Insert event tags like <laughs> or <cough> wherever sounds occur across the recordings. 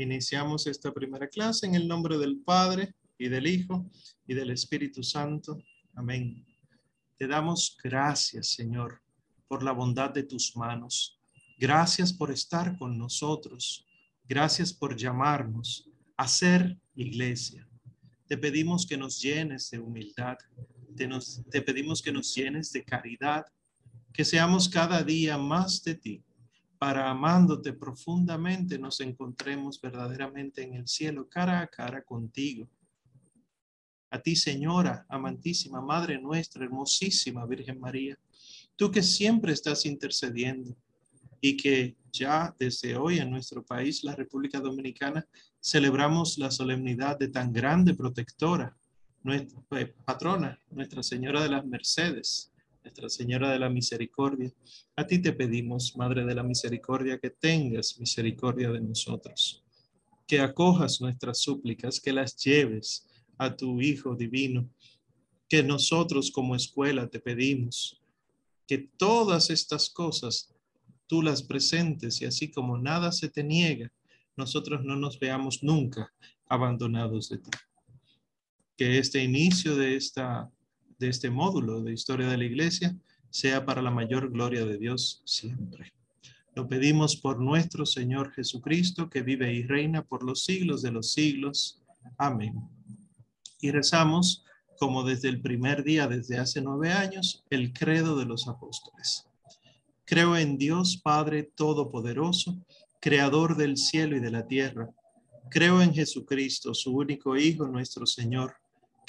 Iniciamos esta primera clase en el nombre del Padre y del Hijo y del Espíritu Santo. Amén. Te damos gracias, Señor, por la bondad de tus manos. Gracias por estar con nosotros. Gracias por llamarnos a ser iglesia. Te pedimos que nos llenes de humildad. Te, te pedimos que nos llenes de caridad. Que seamos cada día más de ti para amándote profundamente nos encontremos verdaderamente en el cielo, cara a cara contigo. A ti, Señora, amantísima Madre nuestra, hermosísima Virgen María, tú que siempre estás intercediendo y que ya desde hoy en nuestro país, la República Dominicana, celebramos la solemnidad de tan grande protectora, nuestra eh, patrona, Nuestra Señora de las Mercedes, nuestra Señora de la Misericordia, a ti te pedimos, Madre de la Misericordia, que tengas misericordia de nosotros, que acojas nuestras súplicas, que las lleves a tu Hijo Divino, que nosotros como escuela te pedimos, que todas estas cosas tú las presentes y así como nada se te niega, nosotros no nos veamos nunca abandonados de ti. Que este inicio de esta de este módulo de historia de la iglesia sea para la mayor gloria de Dios siempre. Lo pedimos por nuestro Señor Jesucristo, que vive y reina por los siglos de los siglos. Amén. Y rezamos, como desde el primer día, desde hace nueve años, el credo de los apóstoles. Creo en Dios Padre Todopoderoso, Creador del cielo y de la tierra. Creo en Jesucristo, su único Hijo, nuestro Señor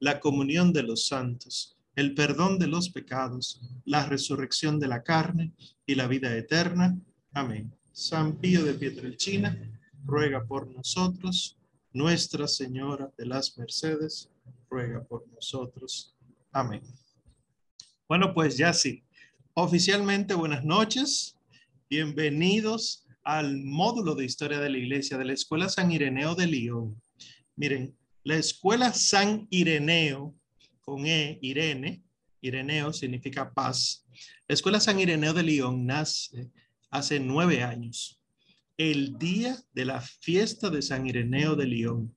la comunión de los santos, el perdón de los pecados, la resurrección de la carne y la vida eterna. Amén. San Pío de Pietrelcina, ruega por nosotros. Nuestra Señora de las Mercedes, ruega por nosotros. Amén. Bueno, pues ya sí. Oficialmente, buenas noches. Bienvenidos al módulo de Historia de la Iglesia de la Escuela San Ireneo de Lyon. Miren, la escuela San Ireneo, con E, Irene, Ireneo significa paz. La escuela San Ireneo de León nace hace nueve años, el día de la fiesta de San Ireneo de León,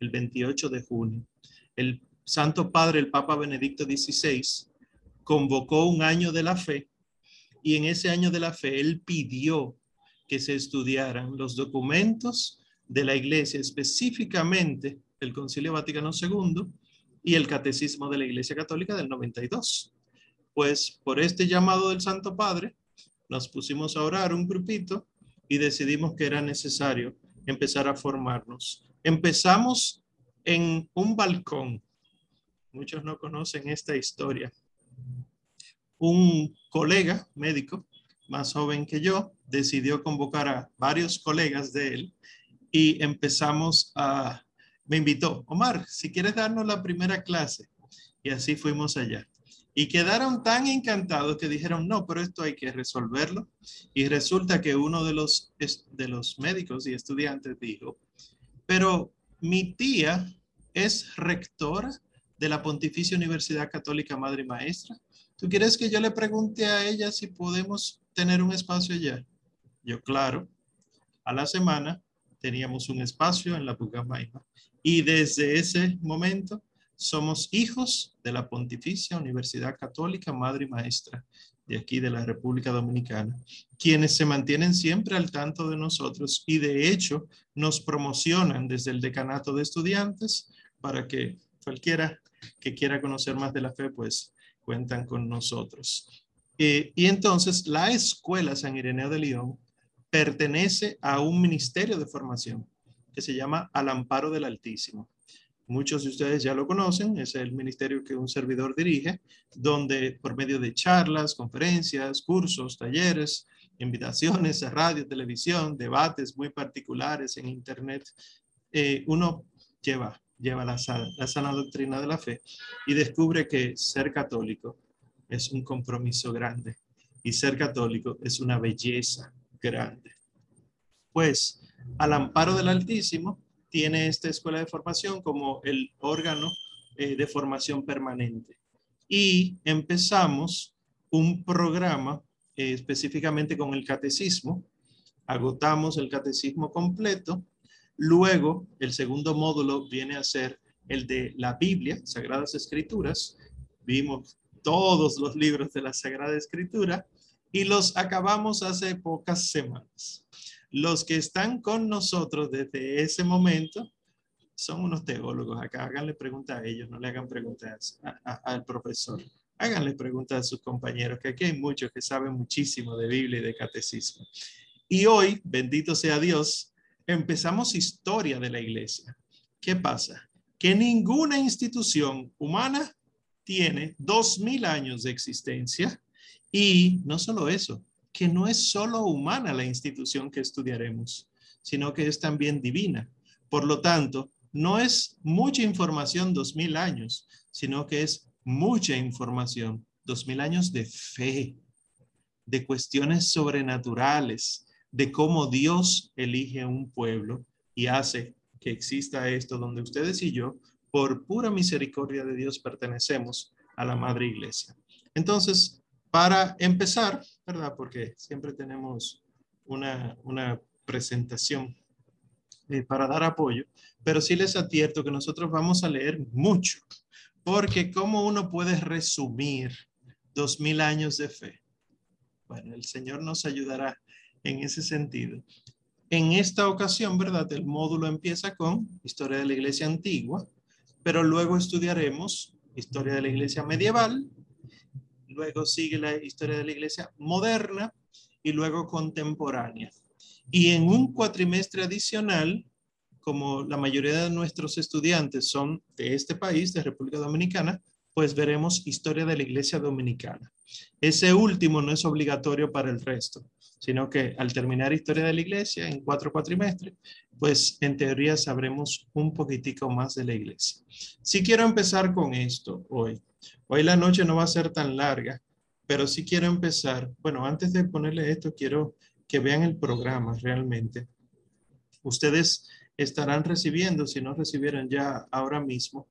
el 28 de junio. El Santo Padre, el Papa Benedicto XVI, convocó un año de la fe y en ese año de la fe él pidió que se estudiaran los documentos de la iglesia, específicamente el Concilio Vaticano II y el Catecismo de la Iglesia Católica del 92. Pues por este llamado del Santo Padre, nos pusimos a orar un grupito y decidimos que era necesario empezar a formarnos. Empezamos en un balcón. Muchos no conocen esta historia. Un colega médico más joven que yo decidió convocar a varios colegas de él y empezamos a me invitó, Omar, si quieres darnos la primera clase. Y así fuimos allá. Y quedaron tan encantados que dijeron, no, pero esto hay que resolverlo. Y resulta que uno de los, de los médicos y estudiantes dijo, pero mi tía es rectora de la Pontificia Universidad Católica Madre y Maestra. ¿Tú quieres que yo le pregunte a ella si podemos tener un espacio allá? Yo, claro. A la semana teníamos un espacio en la Pucamaima y desde ese momento somos hijos de la Pontificia Universidad Católica Madre y Maestra de aquí de la República Dominicana, quienes se mantienen siempre al tanto de nosotros y de hecho nos promocionan desde el decanato de estudiantes para que cualquiera que quiera conocer más de la fe, pues cuentan con nosotros. Eh, y entonces la Escuela San Ireneo de León pertenece a un ministerio de formación que se llama Al Amparo del Altísimo. Muchos de ustedes ya lo conocen, es el ministerio que un servidor dirige, donde por medio de charlas, conferencias, cursos, talleres, invitaciones a radio, televisión, debates muy particulares en internet, eh, uno lleva, lleva la, la sana doctrina de la fe y descubre que ser católico es un compromiso grande y ser católico es una belleza grande. Pues al amparo del Altísimo tiene esta escuela de formación como el órgano eh, de formación permanente. Y empezamos un programa eh, específicamente con el catecismo. Agotamos el catecismo completo. Luego, el segundo módulo viene a ser el de la Biblia, Sagradas Escrituras. Vimos todos los libros de la Sagrada Escritura y los acabamos hace pocas semanas. Los que están con nosotros desde ese momento son unos teólogos acá. Háganle preguntas a ellos, no le hagan preguntas al profesor. Háganle preguntas a sus compañeros, que aquí hay muchos que saben muchísimo de Biblia y de catecismo. Y hoy, bendito sea Dios, empezamos historia de la iglesia. ¿Qué pasa? Que ninguna institución humana tiene dos mil años de existencia y no solo eso, que no es solo humana la institución que estudiaremos, sino que es también divina. Por lo tanto, no es mucha información dos mil años, sino que es mucha información, dos mil años de fe, de cuestiones sobrenaturales, de cómo Dios elige un pueblo y hace que exista esto donde ustedes y yo, por pura misericordia de Dios, pertenecemos a la Madre Iglesia. Entonces, para empezar, ¿verdad? Porque siempre tenemos una, una presentación eh, para dar apoyo, pero sí les advierto que nosotros vamos a leer mucho, porque ¿cómo uno puede resumir dos mil años de fe? Bueno, el Señor nos ayudará en ese sentido. En esta ocasión, ¿verdad? El módulo empieza con historia de la iglesia antigua, pero luego estudiaremos historia de la iglesia medieval, luego sigue la historia de la iglesia moderna y luego contemporánea. Y en un cuatrimestre adicional, como la mayoría de nuestros estudiantes son de este país, de República Dominicana, pues veremos historia de la iglesia dominicana. Ese último no es obligatorio para el resto, sino que al terminar historia de la iglesia en cuatro cuatrimestres, pues en teoría sabremos un poquitico más de la iglesia. Si quiero empezar con esto hoy. Hoy la noche no va a ser tan larga, pero sí quiero empezar. Bueno, antes de ponerle esto, quiero que vean el programa realmente. Ustedes estarán recibiendo, si no recibieron ya ahora mismo,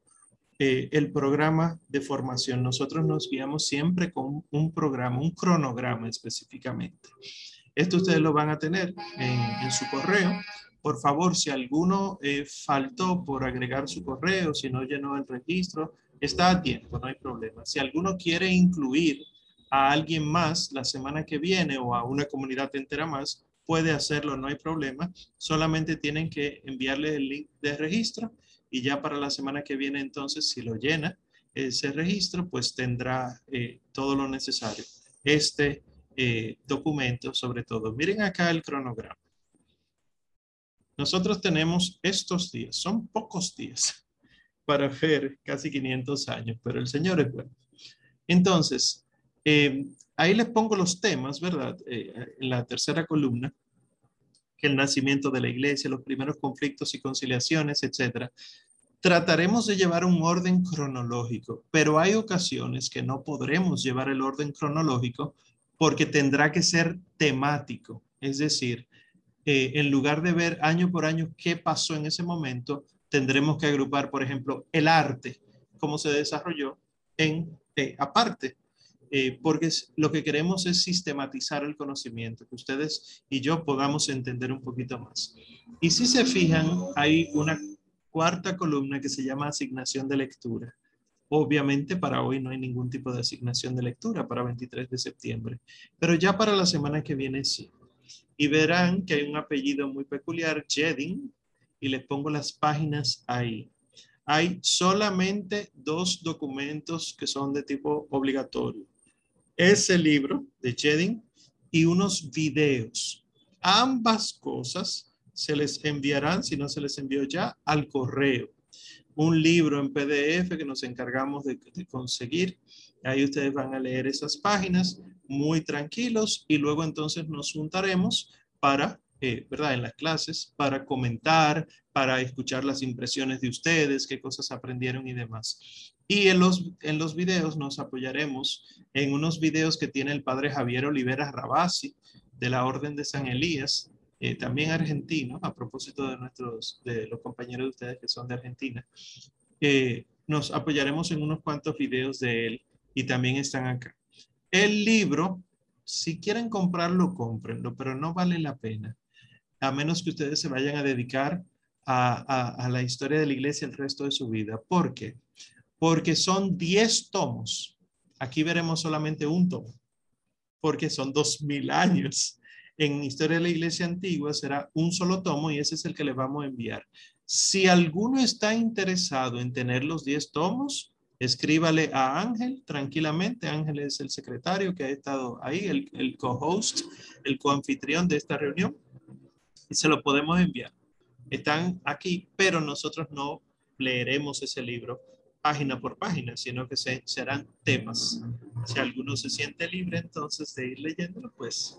eh, el programa de formación. Nosotros nos guiamos siempre con un programa, un cronograma específicamente. Esto ustedes lo van a tener en, su correo. Por favor, si alguno eh, faltó por agregar su correo, si no llenó el registro, está a tiempo, no hay problema. Si alguno quiere incluir a alguien más la semana que viene o a una comunidad entera más, puede hacerlo, no hay problema. Solamente tienen que enviarle el link de registro y ya para la semana que viene entonces, si lo llena ese registro, pues tendrá eh, todo lo necesario. Este eh, documento sobre todo. Miren acá el cronograma. Nosotros tenemos estos días, son pocos días <laughs> para ver casi 500 años, pero el Señor es bueno. Entonces, eh, ahí les pongo los temas, ¿verdad? En la tercera columna, el nacimiento de la iglesia, los primeros conflictos y conciliaciones, etcétera. Trataremos de llevar un orden cronológico, pero hay ocasiones que no podremos llevar el orden cronológico porque tendrá que ser temático. Es decir, eh, en lugar de ver año por año qué pasó en ese momento, tendremos que agrupar, por ejemplo, el arte, cómo se desarrolló en aparte eh, porque lo que queremos es sistematizar el conocimiento, que ustedes y yo podamos entender un poquito más. Y si se fijan, hay una cuarta columna que se llama asignación de lectura. Obviamente para hoy no hay ningún tipo de asignación de lectura para 23 de septiembre, pero ya para la semana que viene sí. Y verán que hay un apellido muy peculiar, Jedin, y les pongo las páginas ahí. Hay solamente dos documentos que son de tipo obligatorio ese libro de Jedin y unos videos. Ambas cosas se les enviarán, si no se les envió ya, al correo. Un libro en PDF que nos encargamos de, conseguir. Ahí ustedes van a leer esas páginas muy tranquilos y luego entonces nos juntaremos para, eh, ¿verdad? En las clases, para comentar, para escuchar las impresiones de ustedes, qué cosas aprendieron y demás. Y en los, en los videos nos apoyaremos en unos videos que tiene el padre Javier Olivera Rabasi de la Orden de San Elías, eh, también argentino, a propósito de nuestros, de los compañeros de ustedes que son de Argentina. Eh, nos apoyaremos en unos cuantos videos de él y también están acá. El libro, si quieren comprarlo, cómprenlo, pero no vale la pena, a menos que ustedes se vayan a dedicar a, la historia de la iglesia el resto de su vida. ¿Por qué? Porque son 10 tomos. Aquí veremos solamente un tomo, porque son 2000 años. En Historia de la Iglesia Antigua será un solo tomo y ese es el que le vamos a enviar. Si alguno está interesado en tener los 10 tomos, escríbale a Ángel tranquilamente. Ángel es el secretario que ha estado ahí, el, el co-host, el co-anfitrión de esta reunión. Y se lo podemos enviar. Están aquí, pero nosotros no leeremos ese libro página por página, sino que se, temas. Si alguno se siente libre entonces de ir leyéndolo, pues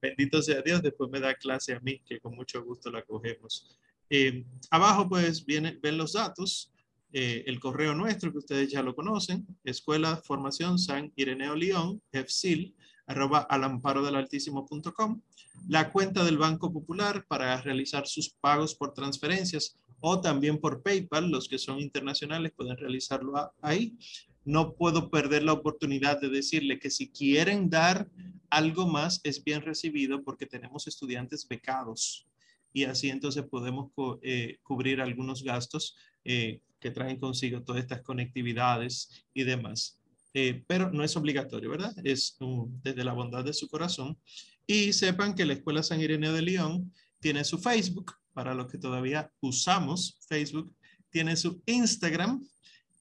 bendito sea Dios, después me da clase a mí, que con mucho gusto la cogemos. Eh, abajo pues viene, ven los datos, eh, el correo nuestro que ustedes ya lo conocen, Escuela Formación San Ireneo León, EFSIL, arroba alamparodelaltísimo.com, la cuenta del Banco Popular para realizar sus pagos por transferencias o también por PayPal, los que son internacionales pueden realizarlo ahí. No puedo perder la oportunidad de decirle que si quieren dar algo más es bien recibido porque tenemos estudiantes becados y así entonces podemos eh, cubrir algunos gastos eh, que traen consigo todas estas conectividades y demás. Eh, pero no es obligatorio, ¿verdad? Es desde la bondad de su corazón. Y sepan que la Escuela San Ireneo de León tiene su Facebook, para los que todavía usamos Facebook, tiene su Instagram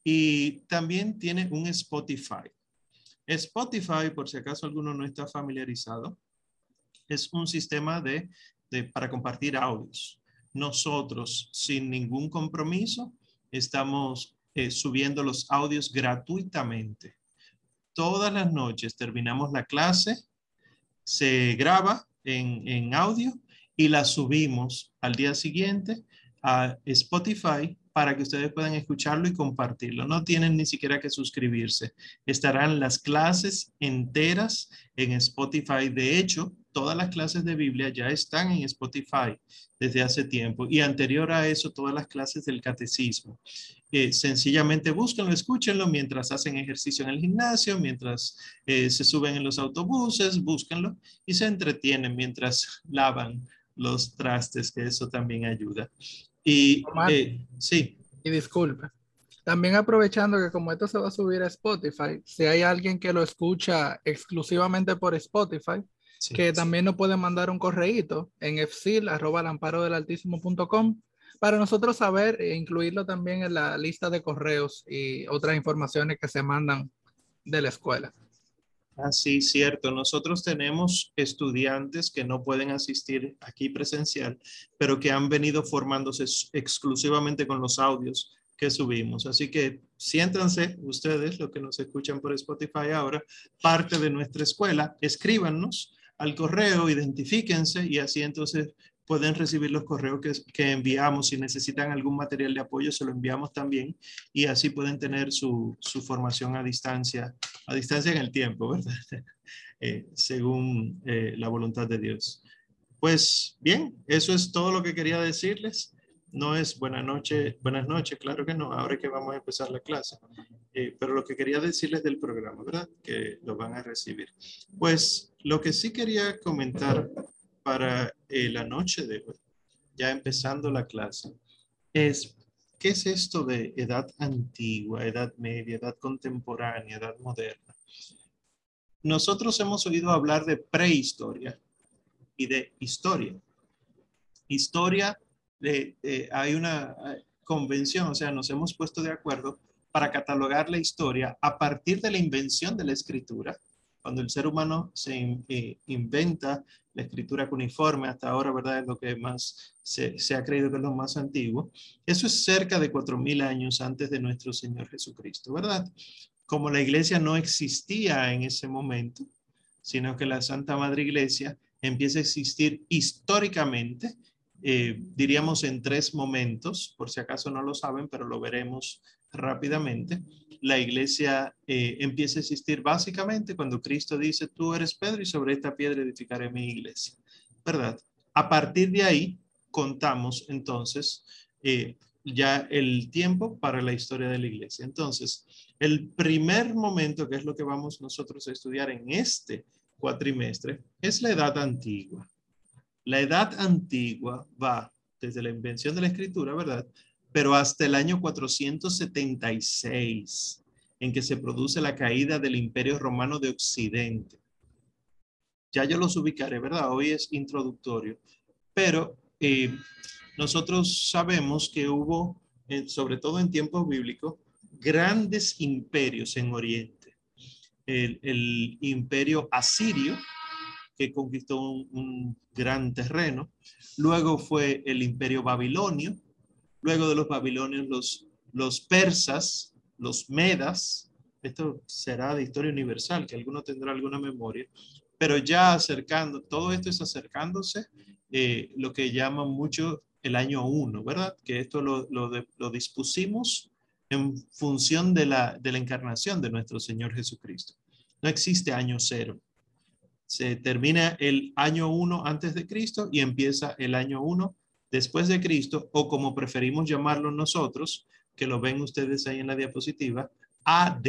y también tiene un Spotify. Spotify, por si acaso alguno no está familiarizado, es un sistema de, para compartir audios. Nosotros, sin ningún compromiso, estamos eh, subiendo los audios gratuitamente. Todas las noches terminamos la clase, se graba en, en audio y la subimos al día siguiente a Spotify para que ustedes puedan escucharlo y compartirlo. No tienen ni siquiera que suscribirse. Estarán las clases enteras en Spotify. De hecho, todas las clases de Biblia ya están en Spotify desde hace tiempo y anterior a eso todas las clases del catecismo. Eh, sencillamente búsquenlo, escúchenlo mientras hacen ejercicio en el gimnasio, mientras eh, se suben en los autobuses, búsquenlo y se entretienen mientras lavan los trastes, que eso también ayuda. Y eh, sí. Y disculpe. También aprovechando que como esto se va a subir a Spotify, si hay alguien que lo escucha exclusivamente por Spotify, que también nos puede mandar un correíto en fsil arroba para nosotros saber e incluirlo también en la lista de correos y otras informaciones que se mandan de la escuela. Así, cierto. Nosotros tenemos estudiantes que no pueden asistir aquí presencial, pero que han venido formándose exclusivamente con los audios que subimos. Así que siéntanse ustedes, los que nos escuchan por Spotify ahora, parte de nuestra escuela, escríbanos al correo, identifíquense y así entonces pueden recibir los correos que, enviamos. Si necesitan algún material de apoyo, se lo enviamos también y así pueden tener su, formación a distancia, a distancia en el tiempo, <laughs> ¿verdad? Eh, según eh, la voluntad de Dios. Pues bien, eso es todo lo que quería decirles. No es buena noche, buenas noches, claro que no, ahora que vamos a empezar la clase. Eh, pero lo que quería decirles del programa, ¿verdad? Que lo van a recibir. Pues lo que sí quería comentar para la noche de hoy, ya empezando la clase, es ¿qué es esto de edad antigua, edad media, edad contemporánea, edad moderna? Nosotros hemos oído hablar de prehistoria y de historia. Historia, hay una convención, o sea, nos hemos puesto de acuerdo para catalogar la historia a partir de la invención de la escritura cuando el ser humano se eh, inventa la escritura cuneiforme, hasta ahora, ¿verdad? Es lo que más se, ha creído que es lo más antiguo. Eso es cerca de 4.000 años antes de nuestro Señor Jesucristo, ¿verdad? Como la iglesia no existía en ese momento, sino que la Santa Madre Iglesia empieza a existir históricamente, eh, diríamos en tres momentos, por si acaso no lo saben, pero lo veremos rápidamente. La iglesia eh, empieza a existir básicamente cuando Cristo dice, tú eres Pedro y sobre esta piedra edificaré mi iglesia, ¿verdad? A partir de ahí contamos entonces eh, ya el tiempo para la historia de la iglesia. Entonces, el primer momento, que es lo que vamos nosotros a estudiar en este cuatrimestre, es la edad antigua. La edad antigua va desde la invención de la escritura, ¿verdad? Pero hasta el año 476, en que se produce la caída del imperio romano de Occidente. Ya yo los ubicaré, ¿verdad? Hoy es introductorio, pero eh, nosotros sabemos que hubo, eh, sobre todo en tiempos bíblicos, grandes imperios en Oriente. El, imperio asirio, que conquistó un, gran terreno. Luego fue el imperio babilonio. Luego de los babilonios, los, los persas, los medas. Esto será de historia universal, que alguno tendrá alguna memoria. Pero ya acercando, todo esto es acercándose, eh, lo que llaman mucho el año 1, ¿verdad? Que esto lo, lo, dispusimos en función de la, de la encarnación de nuestro Señor Jesucristo. No existe año cero. Se termina el año 1 antes de Cristo y empieza el año 1 después de Cristo, o como preferimos llamarlo nosotros, que lo ven ustedes ahí en la diapositiva, AD.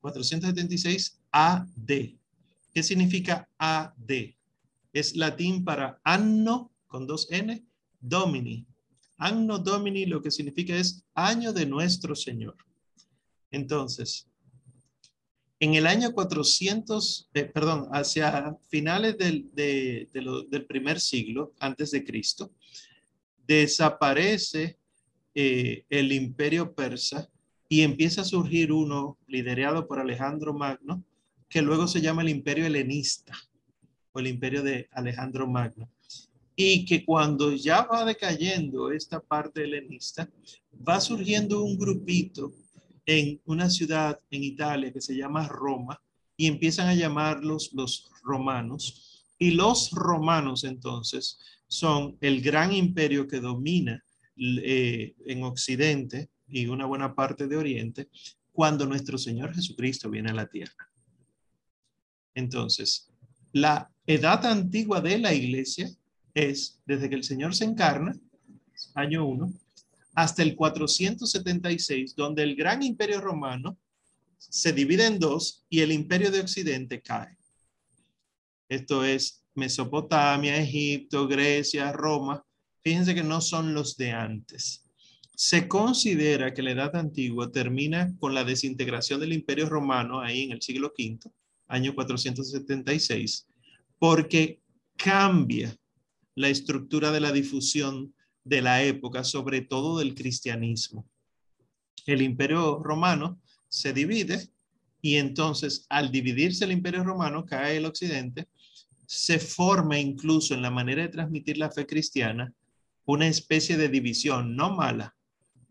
476 AD. ¿Qué significa AD? Es latín para anno con dos N Domini. Anno Domini lo que significa es año de nuestro Señor. Entonces, en el año 400, eh, perdón, hacia finales del, del, primer siglo antes de Cristo, desaparece eh, el imperio persa y empieza a surgir uno liderado por Alejandro Magno, que luego se llama el imperio helenista o el imperio de Alejandro Magno y que cuando ya va decayendo esta parte helenista, va surgiendo un grupito en una ciudad en Italia que se llama Roma y empiezan a llamarlos los romanos. Y los romanos entonces son el gran imperio que domina eh, en Occidente y una buena parte de Oriente cuando nuestro Señor Jesucristo viene a la tierra. Entonces, la edad antigua de la iglesia es desde que el Señor se encarna, año 1, hasta el 476, donde el gran imperio romano se divide en dos y el imperio de Occidente cae. Esto es Mesopotamia, Egipto, Grecia, Roma. Fíjense que no son los de antes. Se considera que la Edad Antigua termina con la desintegración del imperio romano ahí en el siglo V, año 476, porque cambia la estructura de la difusión de la época, sobre todo del cristianismo. El imperio romano se divide y entonces al dividirse el imperio romano cae el occidente, se forma incluso en la manera de transmitir la fe cristiana una especie de división no mala,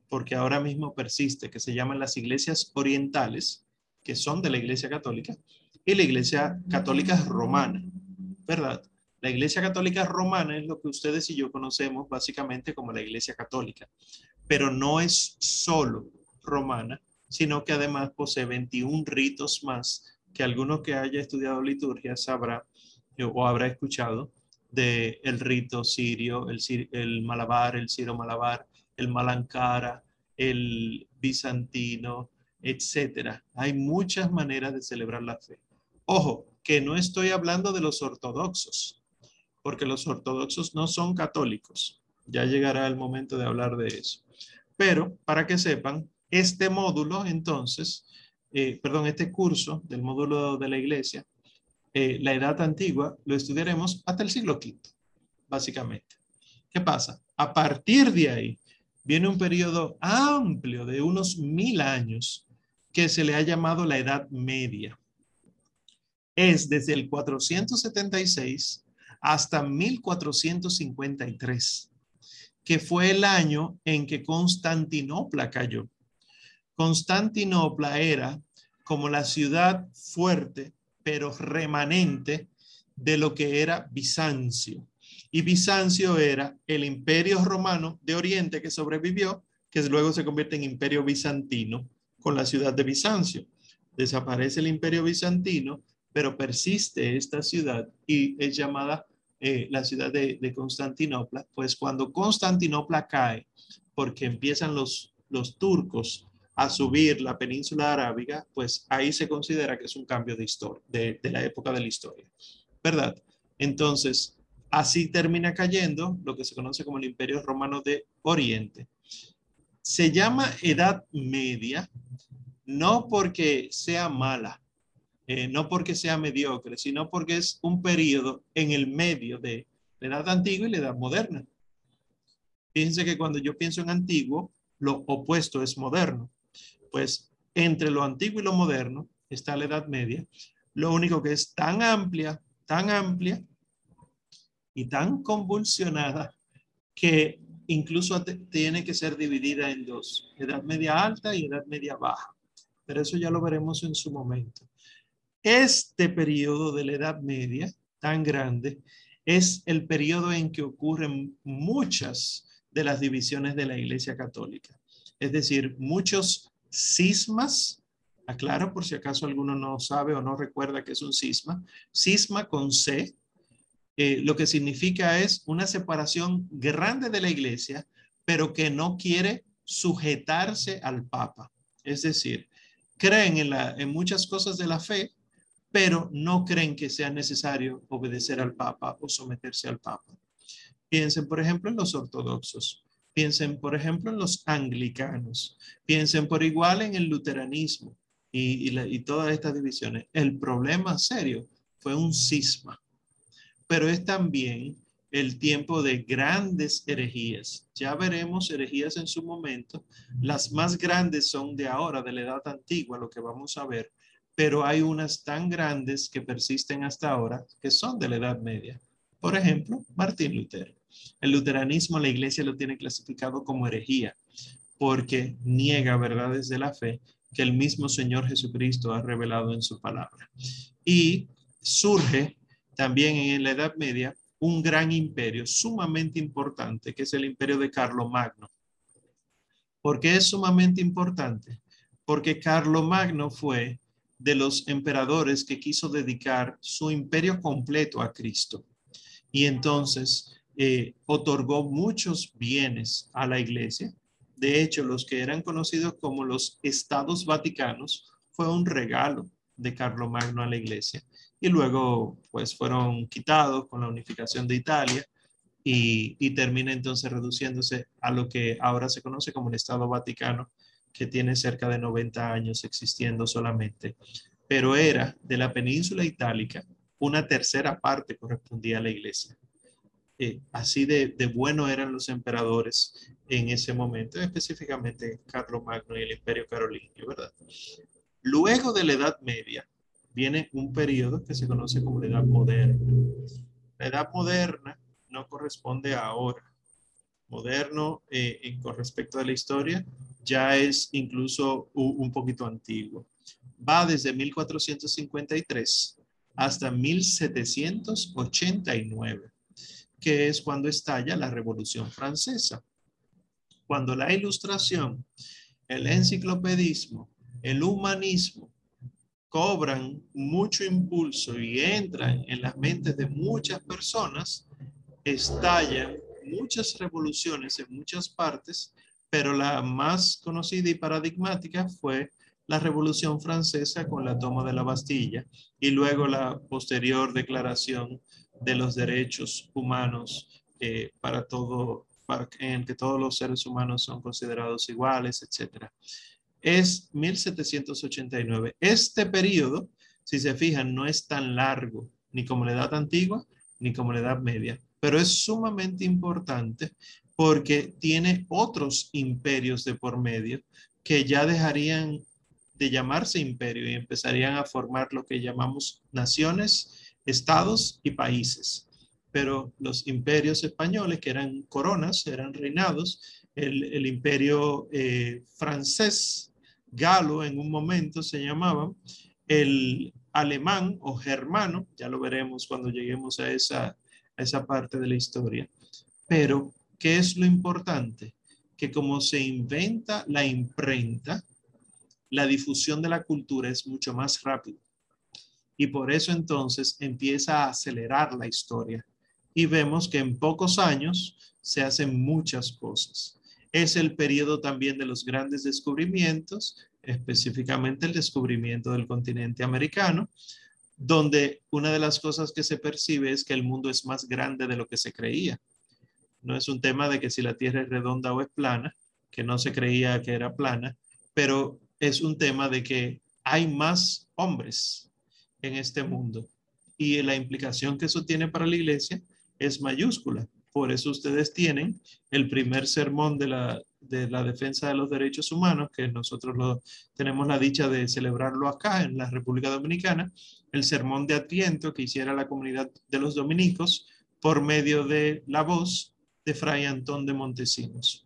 porque ahora mismo persiste, que se llaman las iglesias orientales, que son de la iglesia católica, y la iglesia católica romana, ¿verdad? La Iglesia Católica Romana es lo que ustedes y yo conocemos básicamente como la Iglesia Católica, pero no es solo romana, sino que además posee 21 ritos más que alguno que haya estudiado liturgia sabrá o habrá escuchado de el rito sirio, el, el malabar, el siro malabar, el malankara, el bizantino, etcétera. Hay muchas maneras de celebrar la fe. Ojo, que no estoy hablando de los ortodoxos porque los ortodoxos no son católicos. Ya llegará el momento de hablar de eso. Pero para que sepan, este módulo entonces, eh, perdón, este curso del módulo de la iglesia, eh, la edad antigua, lo estudiaremos hasta el siglo V, básicamente. ¿Qué pasa? A partir de ahí viene un periodo amplio de unos mil años que se le ha llamado la Edad Media. Es desde el 476 hasta 1453, que fue el año en que Constantinopla cayó. Constantinopla era como la ciudad fuerte, pero remanente de lo que era Bizancio. Y Bizancio era el imperio romano de Oriente que sobrevivió, que luego se convierte en imperio bizantino con la ciudad de Bizancio. Desaparece el imperio bizantino, pero persiste esta ciudad y es llamada eh, la ciudad de, de, Constantinopla. Pues cuando Constantinopla cae, porque empiezan los, los turcos a subir la península arábiga, pues ahí se considera que es un cambio de historia, de, la época de la historia, ¿verdad? Entonces, así termina cayendo lo que se conoce como el Imperio Romano de Oriente. Se llama Edad Media, no porque sea mala, eh, no porque sea mediocre, sino porque es un periodo en el medio de la Edad Antigua y la Edad Moderna. Fíjense que cuando yo pienso en antiguo, lo opuesto es moderno. Pues entre lo antiguo y lo moderno está la Edad Media. Lo único que es tan amplia, tan amplia y tan convulsionada que incluso tiene que ser dividida en dos, Edad Media alta y Edad Media baja. Pero eso ya lo veremos en su momento. Este periodo de la Edad Media tan grande es el periodo en que ocurren muchas de las divisiones de la Iglesia Católica. Es decir, muchos cismas, aclaro por si acaso alguno no sabe o no recuerda que es un cisma, cisma con C, lo que significa es una separación grande de la iglesia, pero que no quiere sujetarse al Papa. Es decir, creen en, en muchas cosas de la fe, pero no creen que sea necesario obedecer al Papa o someterse al Papa. Piensen, por ejemplo, en los ortodoxos. Piensen, por ejemplo, en los anglicanos. Piensen por igual en el luteranismo y, todas estas divisiones. El problema serio fue un cisma, pero es también el tiempo de grandes herejías. Ya veremos herejías en su momento. Las más grandes son de ahora, de la edad antigua, lo que vamos a ver, pero hay unas tan grandes que persisten hasta ahora que son de la Edad Media. Por ejemplo, Martín Lutero. El luteranismo la iglesia lo tiene clasificado como herejía porque niega verdades de la fe que el mismo Señor Jesucristo ha revelado en su palabra. Y surge también en la Edad Media un gran imperio sumamente importante, que es el imperio de Carlomagno. ¿Por qué es sumamente importante? Porque Carlomagno fue de los emperadores que quiso dedicar su imperio completo a Cristo. Y entonces eh, otorgó muchos bienes a la iglesia. De hecho, los que eran conocidos como los estados vaticanos fue un regalo de Carlomagno a la iglesia. Y luego, pues, fueron quitados con la unificación de Italia y, y termina entonces reduciéndose a lo que ahora se conoce como el Estado Vaticano, que tiene cerca de 90 años existiendo solamente. Pero era de la península itálica, una tercera parte correspondía a la iglesia. Eh, así de, bueno eran los emperadores en ese momento, específicamente Carlos Magno y el Imperio Carolingio, ¿verdad? Luego de la Edad Media viene un periodo que se conoce como la Edad Moderna. La Edad Moderna no corresponde a ahora. Moderno, eh, con respecto a la historia, ya es incluso un poquito antiguo. Va desde 1453 hasta 1789 que es cuando estalla la Revolución Francesa. Cuando la ilustración, el enciclopedismo, el humanismo cobran mucho impulso y entran en las mentes de muchas personas, estallan muchas revoluciones en muchas partes, pero la más conocida y paradigmática fue la Revolución Francesa con la toma de la Bastilla y luego la posterior declaración de los derechos humanos eh, para todo, para, en que todos los seres humanos son considerados iguales, etc. Es 1789. Este periodo, si se fijan, no es tan largo, ni como la edad antigua, ni como la edad media, pero es sumamente importante porque tiene otros imperios de por medio que ya dejarían de llamarse imperio y empezarían a formar lo que llamamos naciones estados y países. Pero los imperios españoles, que eran coronas, eran reinados, el, imperio eh, francés, galo en un momento se llamaba, el alemán o germano, ya lo veremos cuando lleguemos a esa, a esa parte de la historia. Pero, ¿qué es lo importante? Que como se inventa la imprenta, la difusión de la cultura es mucho más rápido. Y por eso entonces empieza a acelerar la historia. Y vemos que en pocos años se hacen muchas cosas. Es el periodo también de los grandes descubrimientos, específicamente el descubrimiento del continente americano, donde una de las cosas que se percibe es que el mundo es más grande de lo que se creía. No es un tema de que si la Tierra es redonda o es plana, que no se creía que era plana, pero es un tema de que hay más hombres en este mundo y la implicación que eso tiene para la iglesia es mayúscula. Por eso ustedes tienen el primer sermón de la, de la defensa de los derechos humanos, que nosotros lo, tenemos la dicha de celebrarlo acá en la República Dominicana, el sermón de Adviento que hiciera la comunidad de los dominicos por medio de la voz de Fray Antón de Montesinos.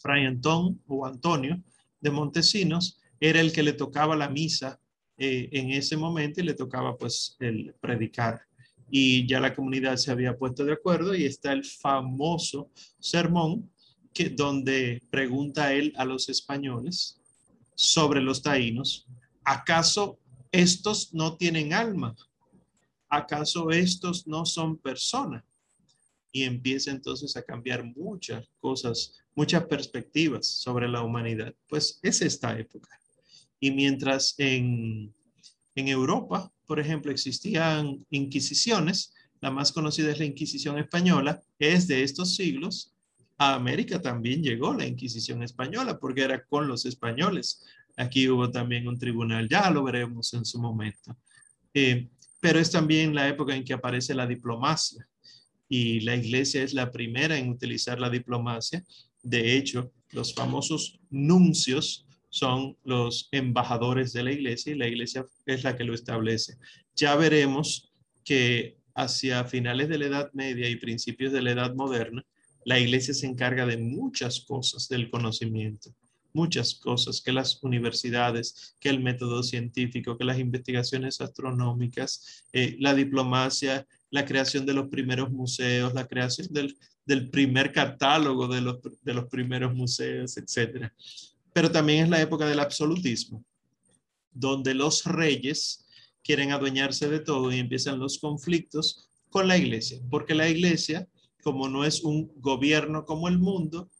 Fray Antón o Antonio de Montesinos era el que le tocaba la misa eh, en ese momento le tocaba pues el predicar. Y ya la comunidad se había puesto de acuerdo y está el famoso sermón que, donde pregunta él a los españoles sobre los taínos, ¿acaso estos no tienen alma? ¿Acaso estos no son personas? Y empieza entonces a cambiar muchas cosas muchas perspectivas sobre la humanidad. Pues es esta época. Y mientras en, en Europa, por ejemplo, existían inquisiciones, la más conocida es la Inquisición española, es de estos siglos. A América también llegó la Inquisición española porque era con los españoles. Aquí hubo también un tribunal, ya lo veremos en su momento. Eh, pero es también la época en que aparece la diplomacia y la iglesia es la primera en utilizar la diplomacia de hecho, los famosos nuncios son los embajadores de la iglesia y la iglesia es la que lo establece. Ya veremos que hacia finales de la Edad Media y principios de la Edad Moderna, la iglesia se encarga de muchas cosas del conocimiento, muchas cosas que las universidades, que el método científico, que las investigaciones astronómicas, eh, la diplomacia, la creación de los primeros museos, la creación del, del primer catálogo de los, de los primeros museos, etc. Pero también es la época del absolutismo, donde los reyes quieren adueñarse de todo y empiezan los conflictos con la iglesia, porque la iglesia, como no es un gobierno como el mundo,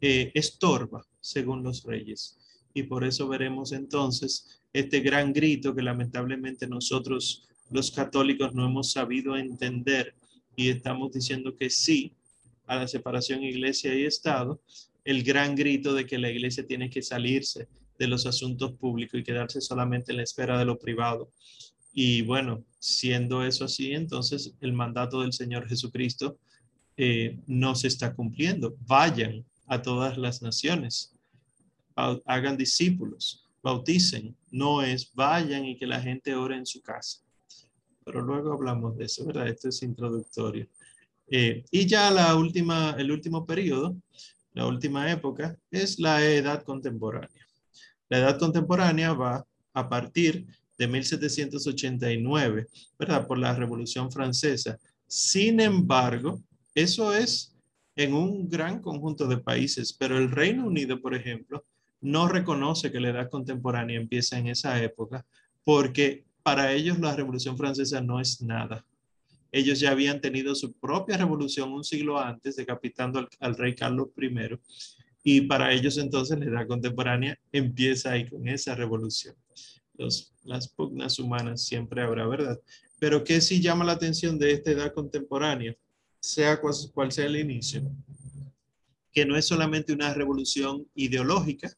eh, estorba según los reyes. Y por eso veremos entonces este gran grito que lamentablemente nosotros los católicos no hemos sabido entender y estamos diciendo que sí a la separación iglesia y Estado, el gran grito de que la iglesia tiene que salirse de los asuntos públicos y quedarse solamente en la esfera de lo privado. Y bueno, siendo eso así, entonces el mandato del Señor Jesucristo eh, no se está cumpliendo. Vayan a todas las naciones, hagan discípulos, bauticen. No es vayan y que la gente ore en su casa. Pero luego hablamos de eso, ¿verdad? Esto es introductorio. Eh, y ya la última, el último periodo, la última época, es la edad contemporánea. La edad contemporánea va a partir de 1789, ¿verdad? Por la Revolución Francesa. Sin embargo, eso es en un gran conjunto de países, pero el Reino Unido, por ejemplo, no reconoce que la edad contemporánea empieza en esa época porque para ellos la Revolución Francesa no es nada. Ellos ya habían tenido su propia revolución un siglo antes, decapitando al, rey Carlos I. Y para ellos entonces la edad contemporánea empieza ahí con esa revolución. las pugnas humanas siempre habrá, ¿verdad? Pero ¿qué sí llama la atención de esta edad contemporánea? Sea cual, sea el inicio, que no es solamente una revolución ideológica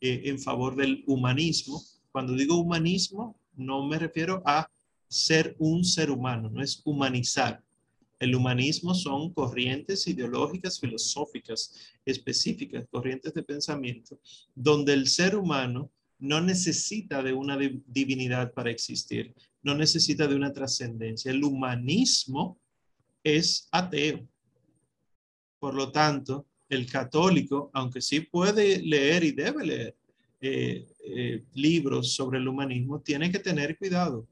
eh, en favor del humanismo. Cuando digo humanismo, no me refiero a ser un ser humano, no es humanizar. El humanismo son corrientes ideológicas, filosóficas, específicas, corrientes de pensamiento, donde el ser humano no necesita de una divinidad para existir, no necesita de una trascendencia. El humanismo es ateo. Por lo tanto, el católico, aunque sí puede leer y debe leer eh, eh, libros sobre el humanismo, tiene que tener cuidado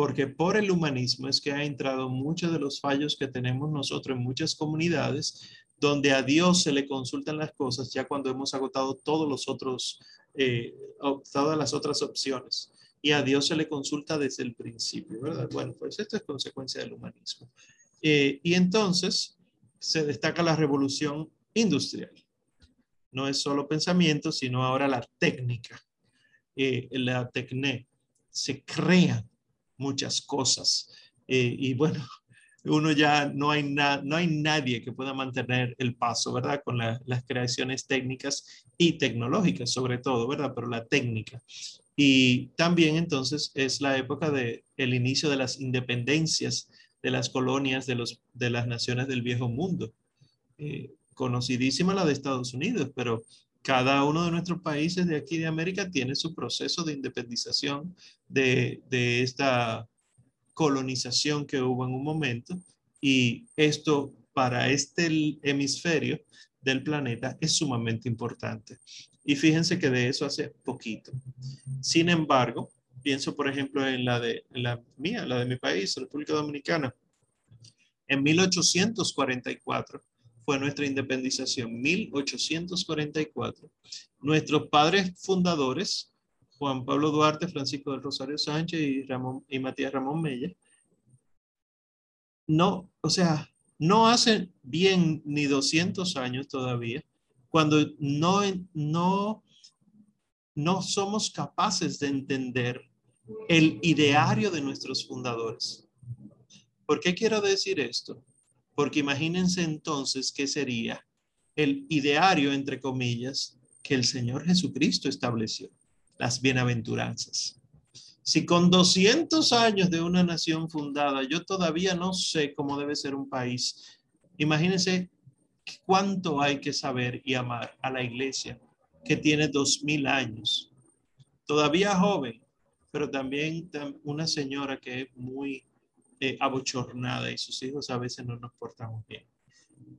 porque por el humanismo es que ha entrado muchos de los fallos que tenemos nosotros en muchas comunidades, donde a Dios se le consultan las cosas ya cuando hemos agotado todos los otros, eh, todas las otras opciones. Y a Dios se le consulta desde el principio, ¿verdad? Bueno, pues esto es consecuencia del humanismo. Eh, y entonces se destaca la revolución industrial. No es solo pensamiento, sino ahora la técnica, eh, la tecné. Se crean muchas cosas. Eh, y bueno, <laughs> uno ya no hay, no hay nadie que pueda mantener el paso, ¿verdad? Con las creaciones técnicas y tecnológicas, sobre todo, ¿verdad? Pero la técnica. Y también entonces es la época de el inicio de las independencias de las colonias de, los, de las naciones del viejo mundo. Eh, conocidísima la de Estados Unidos, pero cada uno de nuestros países de aquí de América tiene su proceso de independización de, esta colonización que hubo en un momento y esto para este hemisferio del planeta es sumamente importante. Y fíjense que de eso hace poquito. Sin embargo, pienso por ejemplo en la de la mía, la de mi país, República Dominicana. En 1844 fue nuestra independización, 1844. Nuestros padres fundadores, Juan Pablo Duarte, Francisco del Rosario Sánchez y, Ramón, y Matías Ramón Mella, no, o sea, no hacen bien ni 200 años todavía, cuando no, no, no somos capaces de entender el ideario de nuestros fundadores. ¿Por qué quiero decir esto? Porque imagínense entonces qué sería el ideario, entre comillas, que el Señor Jesucristo estableció, las bienaventuranzas. Si con 200 años de una nación fundada yo todavía no sé cómo debe ser un país, imagínense cuánto hay que saber y amar a la iglesia que tiene dos mil años, todavía joven, pero también una señora que es muy eh, abochornada y sus hijos a veces no nos portamos bien.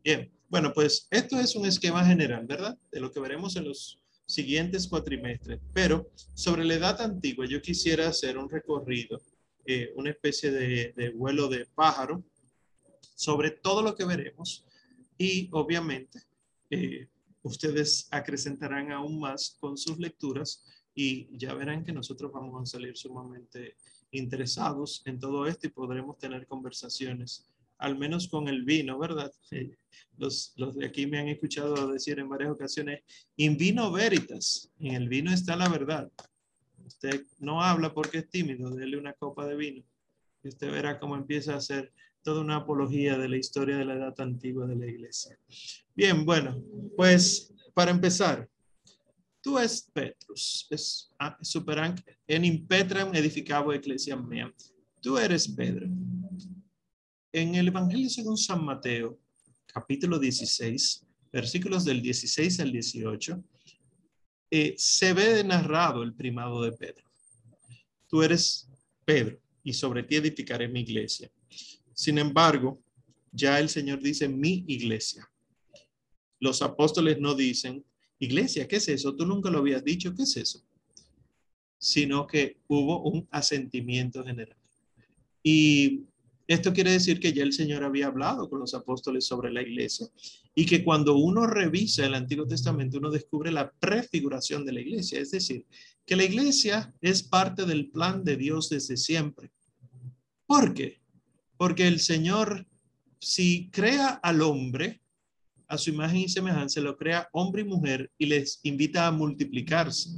Bien, bueno, pues esto es un esquema general, ¿verdad? De lo que veremos en los siguientes cuatrimestres. Pero sobre la edad antigua, yo quisiera hacer un recorrido, eh, una especie de, vuelo de pájaro sobre todo lo que veremos y obviamente eh, ustedes acrecentarán aún más con sus lecturas y ya verán que nosotros vamos a salir sumamente interesados en todo esto y podremos tener conversaciones, al menos con el vino, ¿verdad? Los, los de aquí me han escuchado decir en varias ocasiones, in vino veritas, en el vino está la verdad. Usted no habla porque es tímido, déle una copa de vino y usted verá cómo empieza a hacer toda una apología de la historia de la edad antigua de la iglesia. Bien, bueno, pues para empezar, tú es Petrus, es ah, superan en impetram edificabo ecclesia mea. Tú eres Pedro. En el Evangelio según San Mateo, capítulo 16, versículos del 16 al 18, eh, se ve narrado el primado de Pedro. Tú eres Pedro y sobre ti edificaré mi iglesia. Sin embargo, ya el Señor dice mi iglesia. Los apóstoles no dicen Iglesia, ¿qué es eso? Tú nunca lo habías dicho, ¿qué es eso? Sino que hubo un asentimiento general. Y esto quiere decir que ya el Señor había hablado con los apóstoles sobre la iglesia y que cuando uno revisa el Antiguo Testamento, uno descubre la prefiguración de la iglesia, es decir, que la iglesia es parte del plan de Dios desde siempre. ¿Por qué? Porque el Señor, si crea al hombre, a su imagen y semejanza, lo crea hombre y mujer y les invita a multiplicarse.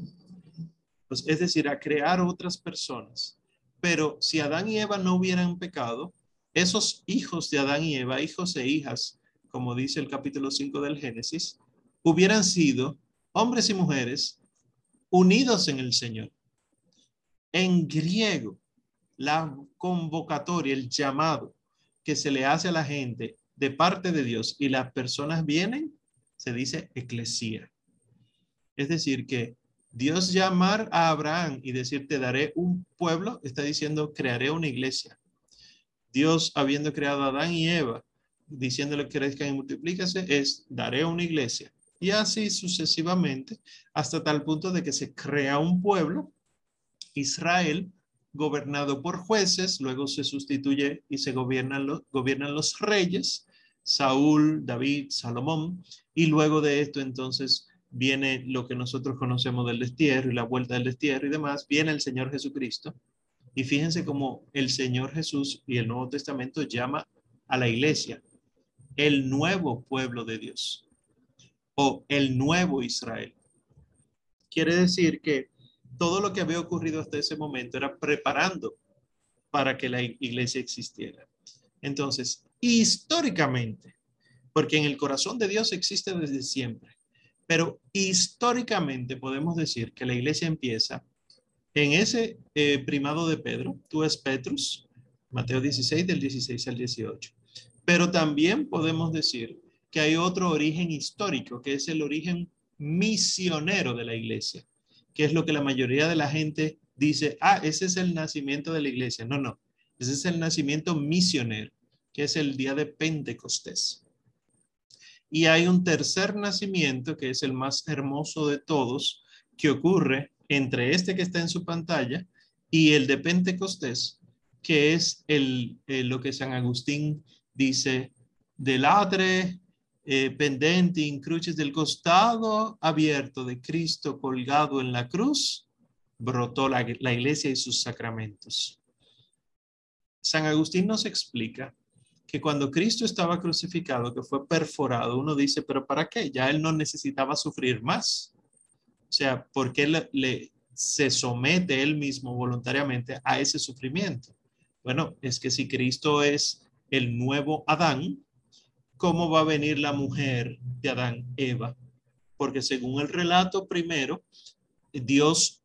Pues, es decir, a crear otras personas. Pero si Adán y Eva no hubieran pecado, esos hijos de Adán y Eva, hijos e hijas, como dice el capítulo 5 del Génesis, hubieran sido hombres y mujeres unidos en el Señor. En griego, la convocatoria, el llamado que se le hace a la gente de parte de Dios y las personas vienen, se dice eclesía. Es decir, que Dios llamar a Abraham y decir, te daré un pueblo, está diciendo, crearé una iglesia. Dios, habiendo creado a Adán y Eva, diciéndole que crezcan y multiplícase, es, daré una iglesia. Y así sucesivamente, hasta tal punto de que se crea un pueblo, Israel, gobernado por jueces, luego se sustituye y se gobiernan los, reyes, Saúl, David, Salomón, y luego de esto entonces viene lo que nosotros conocemos del destierro y la vuelta del destierro y demás, viene el Señor Jesucristo. Y fíjense cómo el Señor Jesús y el Nuevo Testamento llama a la iglesia el nuevo pueblo de Dios o el nuevo Israel. Quiere decir que todo lo que había ocurrido hasta ese momento era preparando para que la iglesia existiera. Entonces, históricamente, porque en el corazón de Dios existe desde siempre, pero históricamente podemos decir que la iglesia empieza en ese eh, primado de Pedro, tú es Petrus, Mateo 16, del 16 al 18. Pero también podemos decir que hay otro origen histórico, que es el origen misionero de la iglesia, que es lo que la mayoría de la gente dice, ah, ese es el nacimiento de la iglesia. No, no, ese es el nacimiento misionero, que es el día de Pentecostés. Y hay un tercer nacimiento, que es el más hermoso de todos, que ocurre entre este que está en su pantalla y el de Pentecostés, que es el, eh, lo que San Agustín dice, del atre eh, pendente en cruces del costado abierto de Cristo colgado en la cruz, brotó la, la iglesia y sus sacramentos. San Agustín nos explica que cuando Cristo estaba crucificado, que fue perforado, uno dice, pero ¿para qué? Ya él no necesitaba sufrir más. O sea, ¿por qué le, se somete él mismo voluntariamente a ese sufrimiento? Bueno, es que si Cristo es el nuevo Adán, ¿cómo va a venir la mujer de Adán, Eva? Porque según el relato primero, Dios